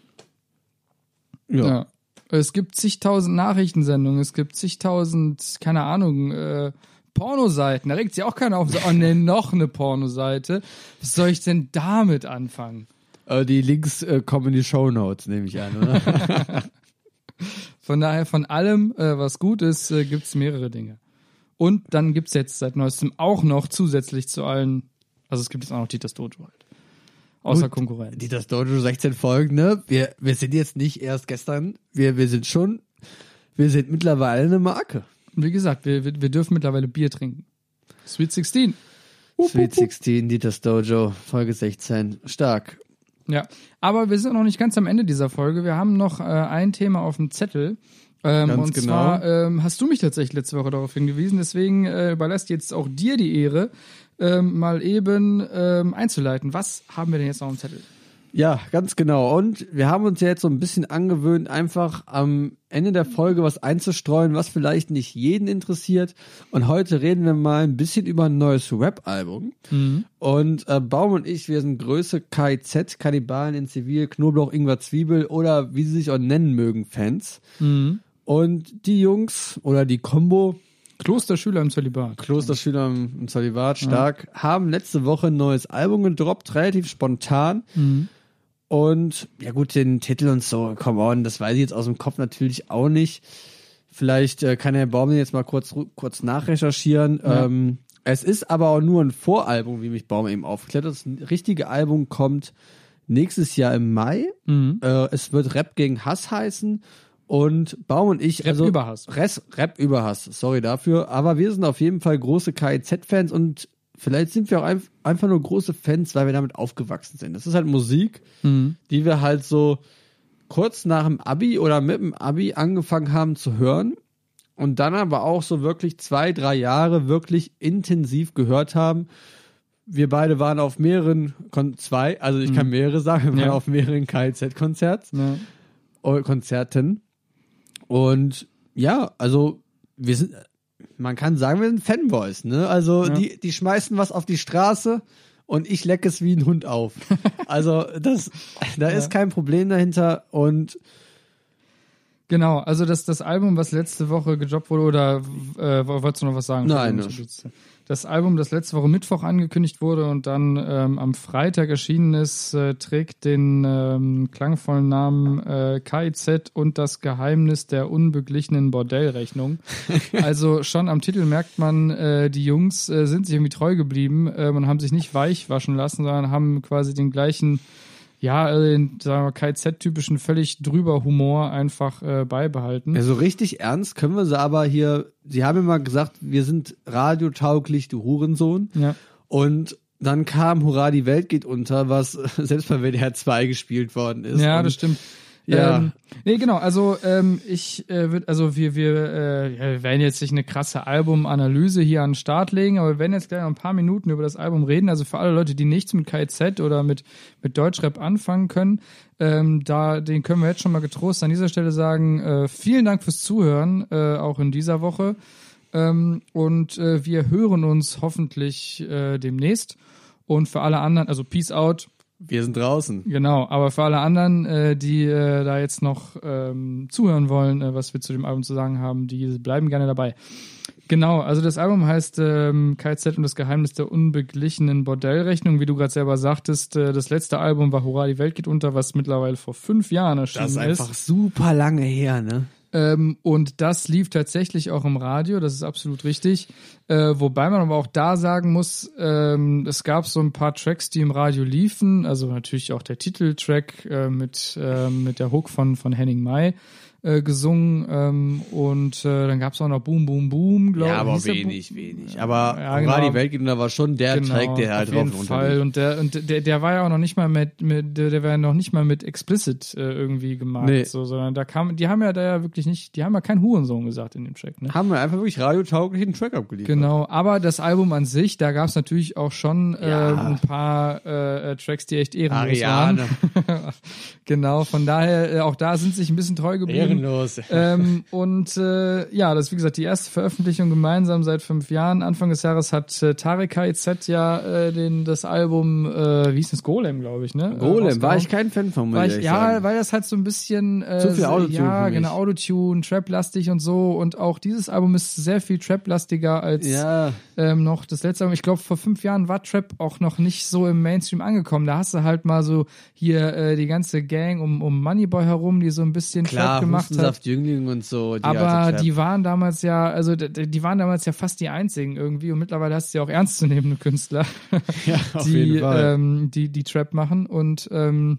Ja. Ja. Es gibt zigtausend Nachrichtensendungen, es gibt zigtausend, keine Ahnung, äh, Pornoseiten. Da regt sich auch keiner auf. So, oh ne, [LAUGHS] noch eine Pornoseite. Was soll ich denn damit anfangen? Äh, die Links äh, kommen in die Show Notes, nehme ich an, oder? [LAUGHS] Von daher, von allem, äh, was gut ist, äh, gibt's mehrere Dinge. Und dann gibt's jetzt seit neuestem auch noch zusätzlich zu allen, also es gibt jetzt auch noch Titas Dojo halt. Außer. Konkurrenz. die das Dojo 16 Folgen, ne? Wir, wir sind jetzt nicht erst gestern, wir, wir sind schon, wir sind mittlerweile eine Marke. Wie gesagt, wir, wir, wir dürfen mittlerweile Bier trinken. Sweet 16. Sweet 16, Dieters Dojo, Folge 16. Stark. Ja, aber wir sind noch nicht ganz am Ende dieser Folge. Wir haben noch äh, ein Thema auf dem Zettel. Ähm, Ganz und genau. zwar ähm, hast du mich tatsächlich letzte Woche darauf hingewiesen. Deswegen äh, überlässt jetzt auch dir die Ehre, ähm, mal eben ähm, einzuleiten. Was haben wir denn jetzt noch am Zettel? Ja, ganz genau. Und wir haben uns ja jetzt so ein bisschen angewöhnt, einfach am Ende der Folge was einzustreuen, was vielleicht nicht jeden interessiert. Und heute reden wir mal ein bisschen über ein neues Rap-Album. Und äh, Baum und ich, wir sind Größe KIZ, Kannibalen in Zivil, Knoblauch, Ingwer, Zwiebel oder wie sie sich auch nennen mögen, Fans. Und die Jungs oder die Combo, Klosterschüler im Zölibat. Klosterschüler im Zölibat, stark, haben letzte Woche ein neues Album gedroppt, relativ spontan. Und ja gut, den Titel und so, come on, das weiß ich jetzt aus dem Kopf natürlich auch nicht. Vielleicht äh, kann Herr Baum den jetzt mal kurz, kurz nachrecherchieren. Ähm, es ist aber auch nur ein Voralbum, wie mich Baum eben aufgeklärt hat. Das richtige Album kommt nächstes Jahr im Mai. Äh, es wird Rap gegen Hass heißen. Und Baum und ich, Rap also über Hass. Res, Rap über Hass, sorry dafür. Aber wir sind auf jeden Fall große KIZ-Fans und vielleicht sind wir auch einf einfach nur große Fans, weil wir damit aufgewachsen sind. Das ist halt Musik, die wir halt so kurz nach dem Abi oder mit dem Abi angefangen haben zu hören und dann aber auch so wirklich zwei, drei Jahre wirklich intensiv gehört haben. Wir beide waren auf mehreren, Kon zwei, also ich kann mehrere sagen, wir waren Ja. auf mehreren KIZ-Konzerts. Ja. Oh, Konzerten. Und ja, also wir sind, man kann sagen, wir sind Fanboys, ne? Also Ja. die, die schmeißen was auf die Straße und ich lecke es wie ein Hund auf. [LAUGHS] Also das, da ist kein Problem dahinter und Genau, also das, das Album, was letzte Woche gejobbt wurde, oder äh, wolltest du noch was sagen? Nein, Entschuldigung, Das Album, das letzte Woche Mittwoch angekündigt wurde und dann ähm, am Freitag erschienen ist, äh, trägt den ähm, klangvollen Namen äh, KIZ und das Geheimnis der unbeglichenen Bordellrechnung. [LAUGHS] also schon am Titel merkt man, äh, die Jungs äh, sind sich irgendwie treu geblieben äh, und haben sich nicht weich waschen lassen, sondern haben quasi den gleichen ja, äh, den, sagen wir, KZ-typischen völlig drüber Humor einfach äh, beibehalten. also richtig ernst können wir sie aber hier, sie haben immer gesagt, wir sind radiotauglich, du Hurensohn. ja. Und dann kam Hurra, die Welt geht unter, was [LAUGHS] selbst bei WDR 2 gespielt worden ist. ja, das stimmt. Ja. Ähm, nee, genau, also ähm, ich äh, würde, also wir, wir, äh, ja, wir werden jetzt nicht eine krasse Albumanalyse hier an den Start legen, aber wir werden jetzt gleich noch ein paar Minuten über das Album reden. Also für alle Leute, die nichts mit KZ oder mit, mit Deutschrap anfangen können, ähm, da, den können wir jetzt schon mal getrost an dieser Stelle sagen, äh, vielen Dank fürs Zuhören, äh, auch in dieser Woche. Ähm, und äh, wir hören uns hoffentlich äh, demnächst. Und für alle anderen, also Peace out, Wir sind draußen. Genau, aber für alle anderen, äh, die äh, da jetzt noch ähm, zuhören wollen, äh, was wir zu dem Album zu sagen haben, die bleiben gerne dabei. Genau, also das Album heißt ähm, KZ und das Geheimnis der unbeglichenen Bordellrechnung. Wie du gerade selber sagtest, äh, das letzte Album war Hurra, die Welt geht unter, was mittlerweile vor fünf Jahren erschienen Das ist ist. einfach super lange her, ne? Ähm, und das lief tatsächlich auch im Radio, das ist absolut richtig. Äh, wobei man aber auch da sagen muss, ähm, es gab so ein paar Tracks, die im Radio liefen, also natürlich auch der Titeltrack äh, mit, äh, mit der Hook von, von Henning May äh, gesungen ähm, und äh, dann gab es auch noch Boom Boom Boom, glaube ich. Ja, aber wenig, wenig. Aber Ja, genau. die Weltgegner war schon der Genau, Track, der halt auf drauf jeden und Fall. Und der und der, der war ja auch noch nicht mal mit, mit der, der war ja noch nicht mal mit explicit äh, irgendwie gemacht, Nee. so, sondern da kam, die haben ja da ja wirklich nicht, die haben ja kein Hurensohn gesagt in dem Track, ne? Haben wir einfach wirklich radiotauglichen Track abgeliefert. Genau, aber das Album an sich, da gab es natürlich auch schon äh, Ja. ein paar äh, äh, Tracks, die echt ehrenlos Ariane. waren. [LAUGHS] [LAUGHS] genau, von daher, äh, auch da sind sich ein bisschen treu geblieben. Ehrenlos. [LAUGHS] Ähm, und äh, ja, das ist wie gesagt die erste Veröffentlichung gemeinsam seit fünf Jahren. Anfang des Jahres hat äh, Tarek KIZ ja äh, den, das Album, äh, wie hieß das, Golem, glaube ich, ne? Golem, äh, war rausgehauen. ich kein Fan von, ehrlich ja, sagen. weil das halt so ein bisschen äh, Zu viel Autotune ja, genau, Autotune, Trap-lastig und so. Und auch dieses Album ist sehr viel Trap-lastiger als Ja, ähm, noch das letzte Album. Ich glaube, vor fünf Jahren war Trap auch noch nicht so im Mainstream angekommen. Da hast du halt mal so hier äh, die ganze Gang um, um Moneyboy herum, die so ein bisschen klar, Trap gemacht hat. Jüngling und so. Die Aber die waren damals ja, also die waren damals ja fast die einzigen irgendwie und mittlerweile hast du ja auch ernstzunehmende Künstler, [LAUGHS] ja, auf die, jeden Fall. ähm, die die Trap machen und ähm,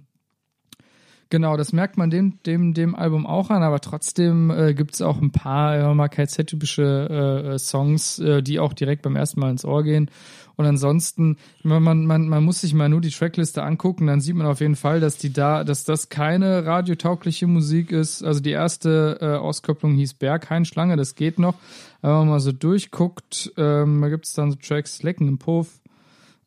genau, das merkt man dem dem dem Album auch an, aber trotzdem äh, gibt es auch ein paar ja, mal KZ-typische äh, äh, Songs, äh, die auch direkt beim ersten Mal ins Ohr gehen. Und ansonsten, man, man, man, muss sich mal nur die Trackliste angucken, dann sieht man auf jeden Fall, dass die da, dass das keine radiotaugliche Musik ist. Also die erste äh, Auskopplung hieß Berghain Schlange, das geht noch. Aber wenn man mal so durchguckt, ähm, da gibt es dann so Tracks Lecken im Puff.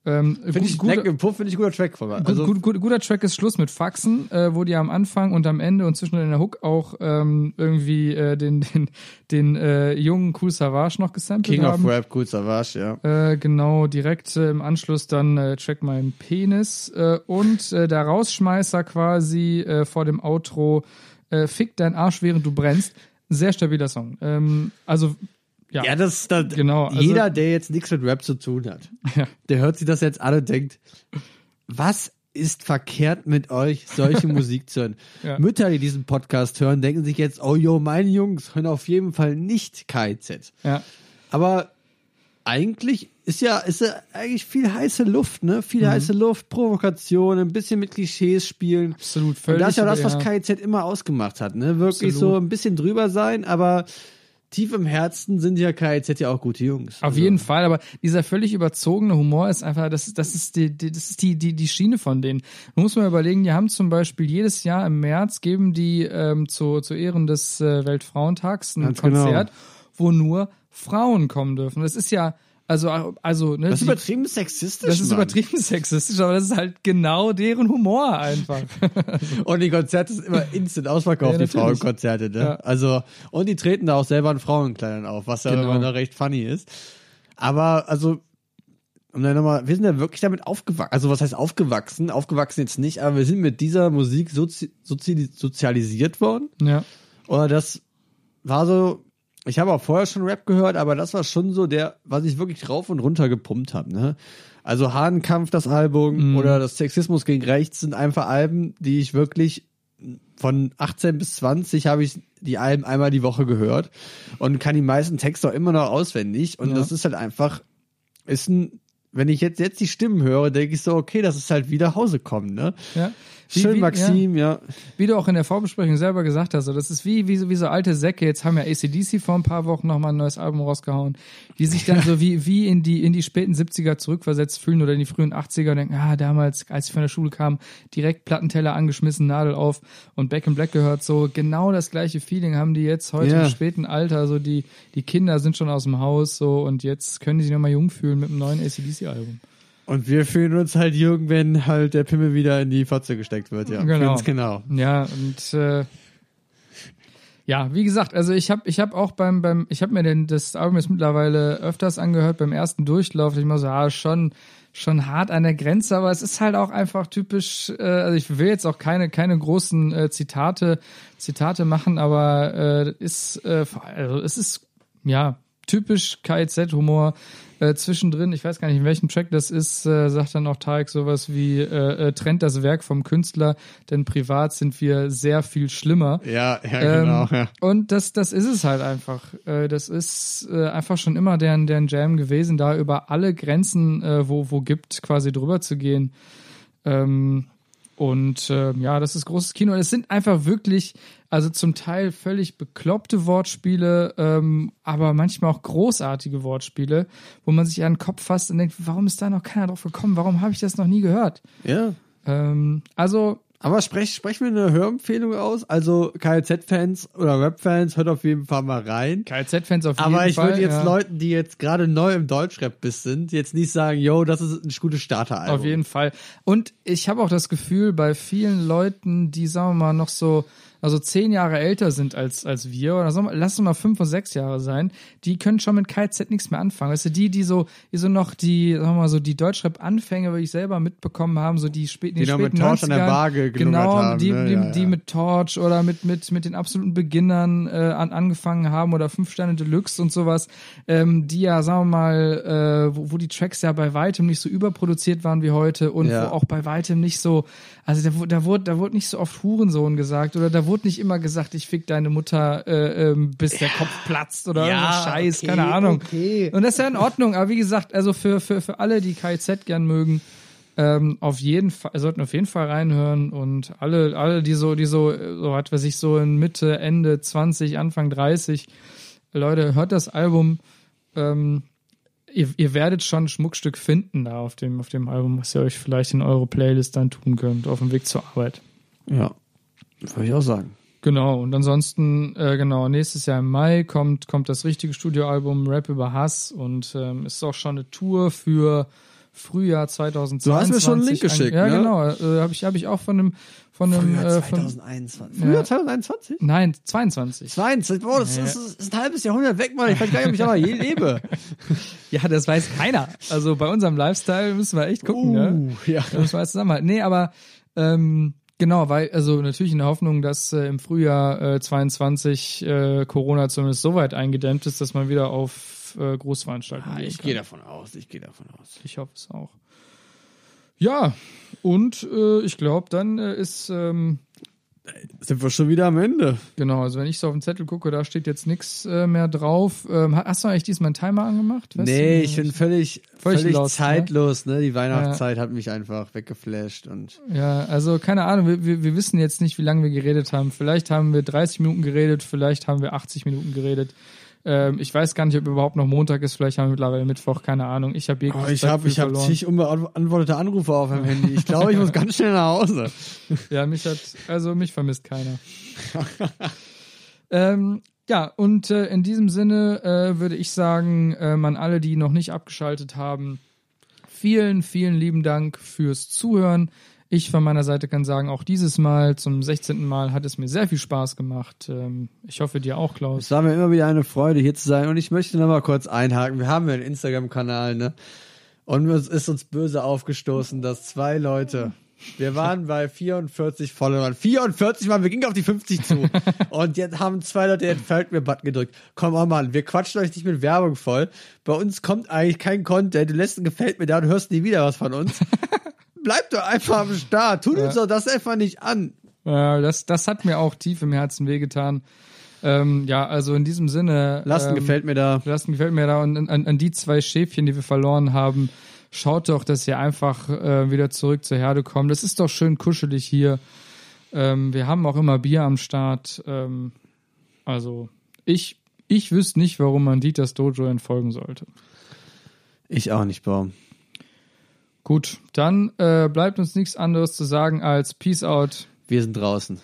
Ähm, Finde gut- ich, Leck Puff finde ich guter Track von mir. Gut, Also, gut, gut, guter Track ist Schluss mit Faxen, äh, wo die am Anfang und am Ende und zwischendurch in der Hook auch ähm, irgendwie äh, den, [LAUGHS] den, den äh, jungen Cool Savage noch gesampelt King haben. of Rap, cool Savage, ja. Äh, genau, direkt äh, im Anschluss dann äh, Check meinen Penis und der Rausschmeißer quasi vor dem Outro Fick dein Arsch, während du brennst. Sehr stabiler Song. Ähm, also, ja. Ja, das, das Genau, also- jeder, der jetzt nichts mit Rap zu tun hat, Ja. der hört sich das jetzt an und denkt, was ist verkehrt mit euch, solche [LAUGHS] Musik zu hören? Ja. Mütter, die diesen Podcast hören, denken sich jetzt, oh yo, meine Jungs hören auf jeden Fall nicht KZ. ja. Aber eigentlich ist ja, ist ja eigentlich viel heiße Luft, ne? Viel heiße Luft, Provokation, ein bisschen mit Klischees spielen. Absolut, Und völlig. das ist ja das, was. KZ immer ausgemacht hat, ne? Wirklich Absolut. so ein bisschen drüber sein, aber tief im Herzen sind ja KZ ja auch gute Jungs. Auf Also, jeden Fall, aber dieser völlig überzogene Humor ist einfach, das, das ist die, die, das ist die, die, die Schiene von denen. Man muss mal überlegen, die haben zum Beispiel jedes Jahr im März geben die ähm, zu, zu Ehren des äh, Weltfrauentags ein Ganz genau. Konzert, wo nur Frauen kommen dürfen. Das ist ja, also, also, ne, Das ist übertrieben sexistisch. das ist Mann. übertrieben sexistisch, aber das ist halt genau deren Humor einfach. [LAUGHS] Und die Konzerte sind immer instant ausverkauft, Ja, die. Frauenkonzerte, ne? Ja. Also, und die treten da auch selber in Frauenkleidern auf, was ja Genau. immer noch recht funny ist. Aber, also, um dann nochmal, wir sind ja wirklich damit aufgewachsen. Also, was heißt aufgewachsen? Aufgewachsen jetzt nicht, aber wir sind mit dieser Musik sozi sozialisiert worden. ja. Oder das war so, ich habe auch vorher schon Rap gehört, aber das war schon so der, was ich wirklich rauf und runter gepumpt habe. Ne? Also Hahnenkampf, das Album oder das Sexismus gegen Rechts sind einfach Alben, die ich wirklich von 18 bis 20 habe ich die Alben einmal die Woche gehört und kann die meisten Texte auch immer noch auswendig. Und Ja. das ist halt einfach, ist ein, wenn ich jetzt, jetzt die Stimmen höre, denke ich so, okay, das ist halt wie nach Hause kommen, ne? ja. Wie- Schön, wie- Maxim, ja. wie du auch in der Vorbesprechung selber gesagt hast, so, das ist wie, wie, so, wie so alte Säcke. Jetzt haben ja ACDC vor ein paar Wochen nochmal ein neues Album rausgehauen, die sich dann [LAUGHS] so wie, wie in die, in die späten 70er zurückversetzt fühlen oder in die frühen 80er und denken, ah, damals, als ich von der Schule kam, direkt Plattenteller angeschmissen, Nadel auf und Back in Black gehört. So genau das gleiche Feeling haben die jetzt heute Ja. im späten Alter. So die, die Kinder sind schon aus dem Haus so und jetzt können die sich nochmal jung fühlen mit einem neuen ACDC-Album. Und wir fühlen uns halt jung, wenn halt der Pimmel wieder in die Fotze gesteckt wird, ja. Genau. Ganz genau. Ja, und äh, ja, wie gesagt, also ich habe ich hab auch beim, beim ich habe mir den, das Album jetzt mittlerweile öfters angehört, beim ersten Durchlauf, ich mal so, ah, schon, schon hart an der Grenze, aber es ist halt auch einfach typisch, äh, also ich will jetzt auch keine, keine großen äh, Zitate, Zitate machen, aber äh, ist, äh, also es ist, ja, typisch KZ-Humor. Äh, zwischendrin, ich weiß gar nicht, in welchem Track das ist, äh, sagt dann auch Tarek sowas wie, äh, äh, trennt das Werk vom Künstler, denn privat sind wir sehr viel schlimmer. Ja, ja, Ähm, genau. ja. Und das, das ist es halt einfach. Äh, das ist äh, einfach schon immer deren, deren Jam gewesen, da über alle Grenzen, wo, wo gibt, quasi drüber zu gehen. Ähm, und äh, ja, das ist großes Kino. Und es sind einfach wirklich, also zum Teil völlig bekloppte Wortspiele, ähm, aber manchmal auch großartige Wortspiele, wo man sich an den Kopf fasst und denkt, warum ist da noch keiner drauf gekommen? Warum habe ich das noch nie gehört? ja. Ähm, also Aber sprech, sprech mir eine Hörempfehlung aus. Also KLZ-Fans oder Rap-Fans, hört auf jeden Fall mal rein. KZ-Fans auf jeden Aber ich Fall. würde jetzt ja. Leuten, die jetzt gerade neu im Deutschrap bis sind, jetzt nicht sagen, yo, das ist ein gutes Starteralbum. Auf jeden Fall. Und ich habe auch das Gefühl, bei vielen Leuten, die, sagen wir mal, noch so, also zehn Jahre älter sind als, als wir, oder wir, lass es mal fünf oder sechs Jahre sein, die können schon mit KZ nichts mehr anfangen. Weißt du, die, die so, die so noch die, sagen wir mal so, die Deutschrap-Anfänge, wie ich selber mitbekommen haben, so die späten, Die noch mit späten Torch an der 90ern, Waage Genau, haben, die, ne? die, Ja, die ja. mit Torch oder mit, mit, mit den absoluten Beginnern äh, an, angefangen haben oder fünf Sterne Deluxe und sowas, ähm, die ja, sagen wir mal, äh, wo, wo die Tracks ja bei weitem nicht so überproduziert waren wie heute und Ja. wo auch bei weitem nicht so, also da, da wurde, da wurde nicht so oft Hurensohn gesagt oder da wurde nicht immer gesagt, ich fick deine Mutter, äh, ähm, bis der Kopf platzt oder Ja, Scheiß, okay, keine Ahnung. okay. Und das ist ja in Ordnung, aber wie gesagt, also für, für, für alle, die KZ gern mögen, ähm, auf jeden Fall, sollten auf jeden Fall reinhören und alle, alle, die so, die so, so hat was ich so in Mitte, Ende 20, Anfang 30, Leute, hört das Album, ähm, ihr, ihr werdet schon ein Schmuckstück finden da auf dem, auf dem Album, was ihr euch vielleicht in eure Playlist dann tun könnt, auf dem Weg zur Arbeit. Ja, würde ich auch sagen. Genau, und ansonsten, äh, genau, nächstes Jahr im Mai kommt, kommt das richtige Studioalbum Rap über Hass und ähm, ist auch schon eine Tour für Frühjahr 2022. Du hast mir schon einen Link geschickt, Ja, ne? genau, äh, habe ich, hab ich auch von einem, von einem, Frühjahr äh, von, 2021. Frühjahr 2021? nein, 22. 22, boah, das, ist, das ist ein halbes Jahrhundert weg, Mann. Ich weiß gar nicht, ob ich da mal je lebe. [LAUGHS] Ja, das weiß keiner. Also bei unserem Lifestyle müssen wir echt gucken, ne? Uh, ja. Da müssen wir jetzt zusammenhalten. Nee, aber ähm, genau, weil, also natürlich in der Hoffnung, dass äh, im Frühjahr äh, 22 äh, Corona zumindest so weit eingedämmt ist, dass man wieder auf äh, Großveranstaltungen Ah, ich gehe davon aus, ich gehe davon aus. Ich hoffe es auch. Ja, und äh, ich glaube, dann äh, ist, ähm, Sind wir schon wieder am Ende? genau, also wenn ich so auf den Zettel gucke, da steht jetzt nichts äh, mehr drauf. Ähm, ha- hast du eigentlich diesmal einen Timer angemacht? Weißt nee, du? ich bin völlig, Völlig völlig, lost, ne? zeitlos, ne? Die Weihnachtszeit hat mich einfach weggeflasht und Ja, also keine Ahnung, wir, wir, wir wissen jetzt nicht, wie lange wir geredet haben. Vielleicht haben wir 30 Minuten geredet, vielleicht haben wir 80 Minuten geredet. Ähm, ich weiß gar nicht, ob überhaupt noch Montag ist, vielleicht haben wir mittlerweile Mittwoch, keine Ahnung. Ich habe oh, ich habe ich hab zig unbeantwortete Anrufe auf meinem Handy. Ich glaube, ich muss ganz schnell nach Hause. [LAUGHS] Ja, mich hat, also mich vermisst keiner. [LAUGHS] ähm, ja, und äh, in diesem Sinne äh, würde ich sagen, ähm, an alle, die noch nicht abgeschaltet haben, vielen, vielen lieben Dank fürs Zuhören. Ich von meiner Seite kann sagen, auch dieses Mal, zum 16. Mal, hat es mir sehr viel Spaß gemacht. Ähm, ich hoffe, dir auch, Klaus. Es war mir immer wieder eine Freude, hier zu sein. Und ich möchte noch mal kurz einhaken. Wir haben ja einen Instagram-Kanal, ne? Und es ist uns böse aufgestoßen, dass zwei Leute, wir waren bei 44 Followern. 44 Mal, wir gingen auf die 50 zu. [LAUGHS] Und jetzt haben zwei Leute den Fällt mir Button gedrückt. Komm, oh Mann, wir quatschen euch nicht mit Werbung voll. Bei uns kommt eigentlich kein Content. Du lässt ein Gefällt mir da und hörst nie wieder was von uns. [LAUGHS] Bleib doch einfach am Start. Tut uns doch das einfach nicht an. Ja, das, das hat mir auch tief im Herzen wehgetan. Ähm, ja, also in diesem Sinne. Lassen ähm, gefällt mir da. Lassen gefällt mir da. Und an, an die zwei Schäfchen, die wir verloren haben, schaut doch, dass ihr einfach äh, wieder zurück zur Herde kommt. Das ist doch schön kuschelig hier. Ähm, wir haben auch immer Bier am Start. Ähm, also ich, ich wüsste nicht, warum man Dieters Dojo entfolgen sollte. Ich auch nicht, Baum. Gut, dann äh, bleibt uns nichts anderes zu sagen als Peace out. Wir sind draußen.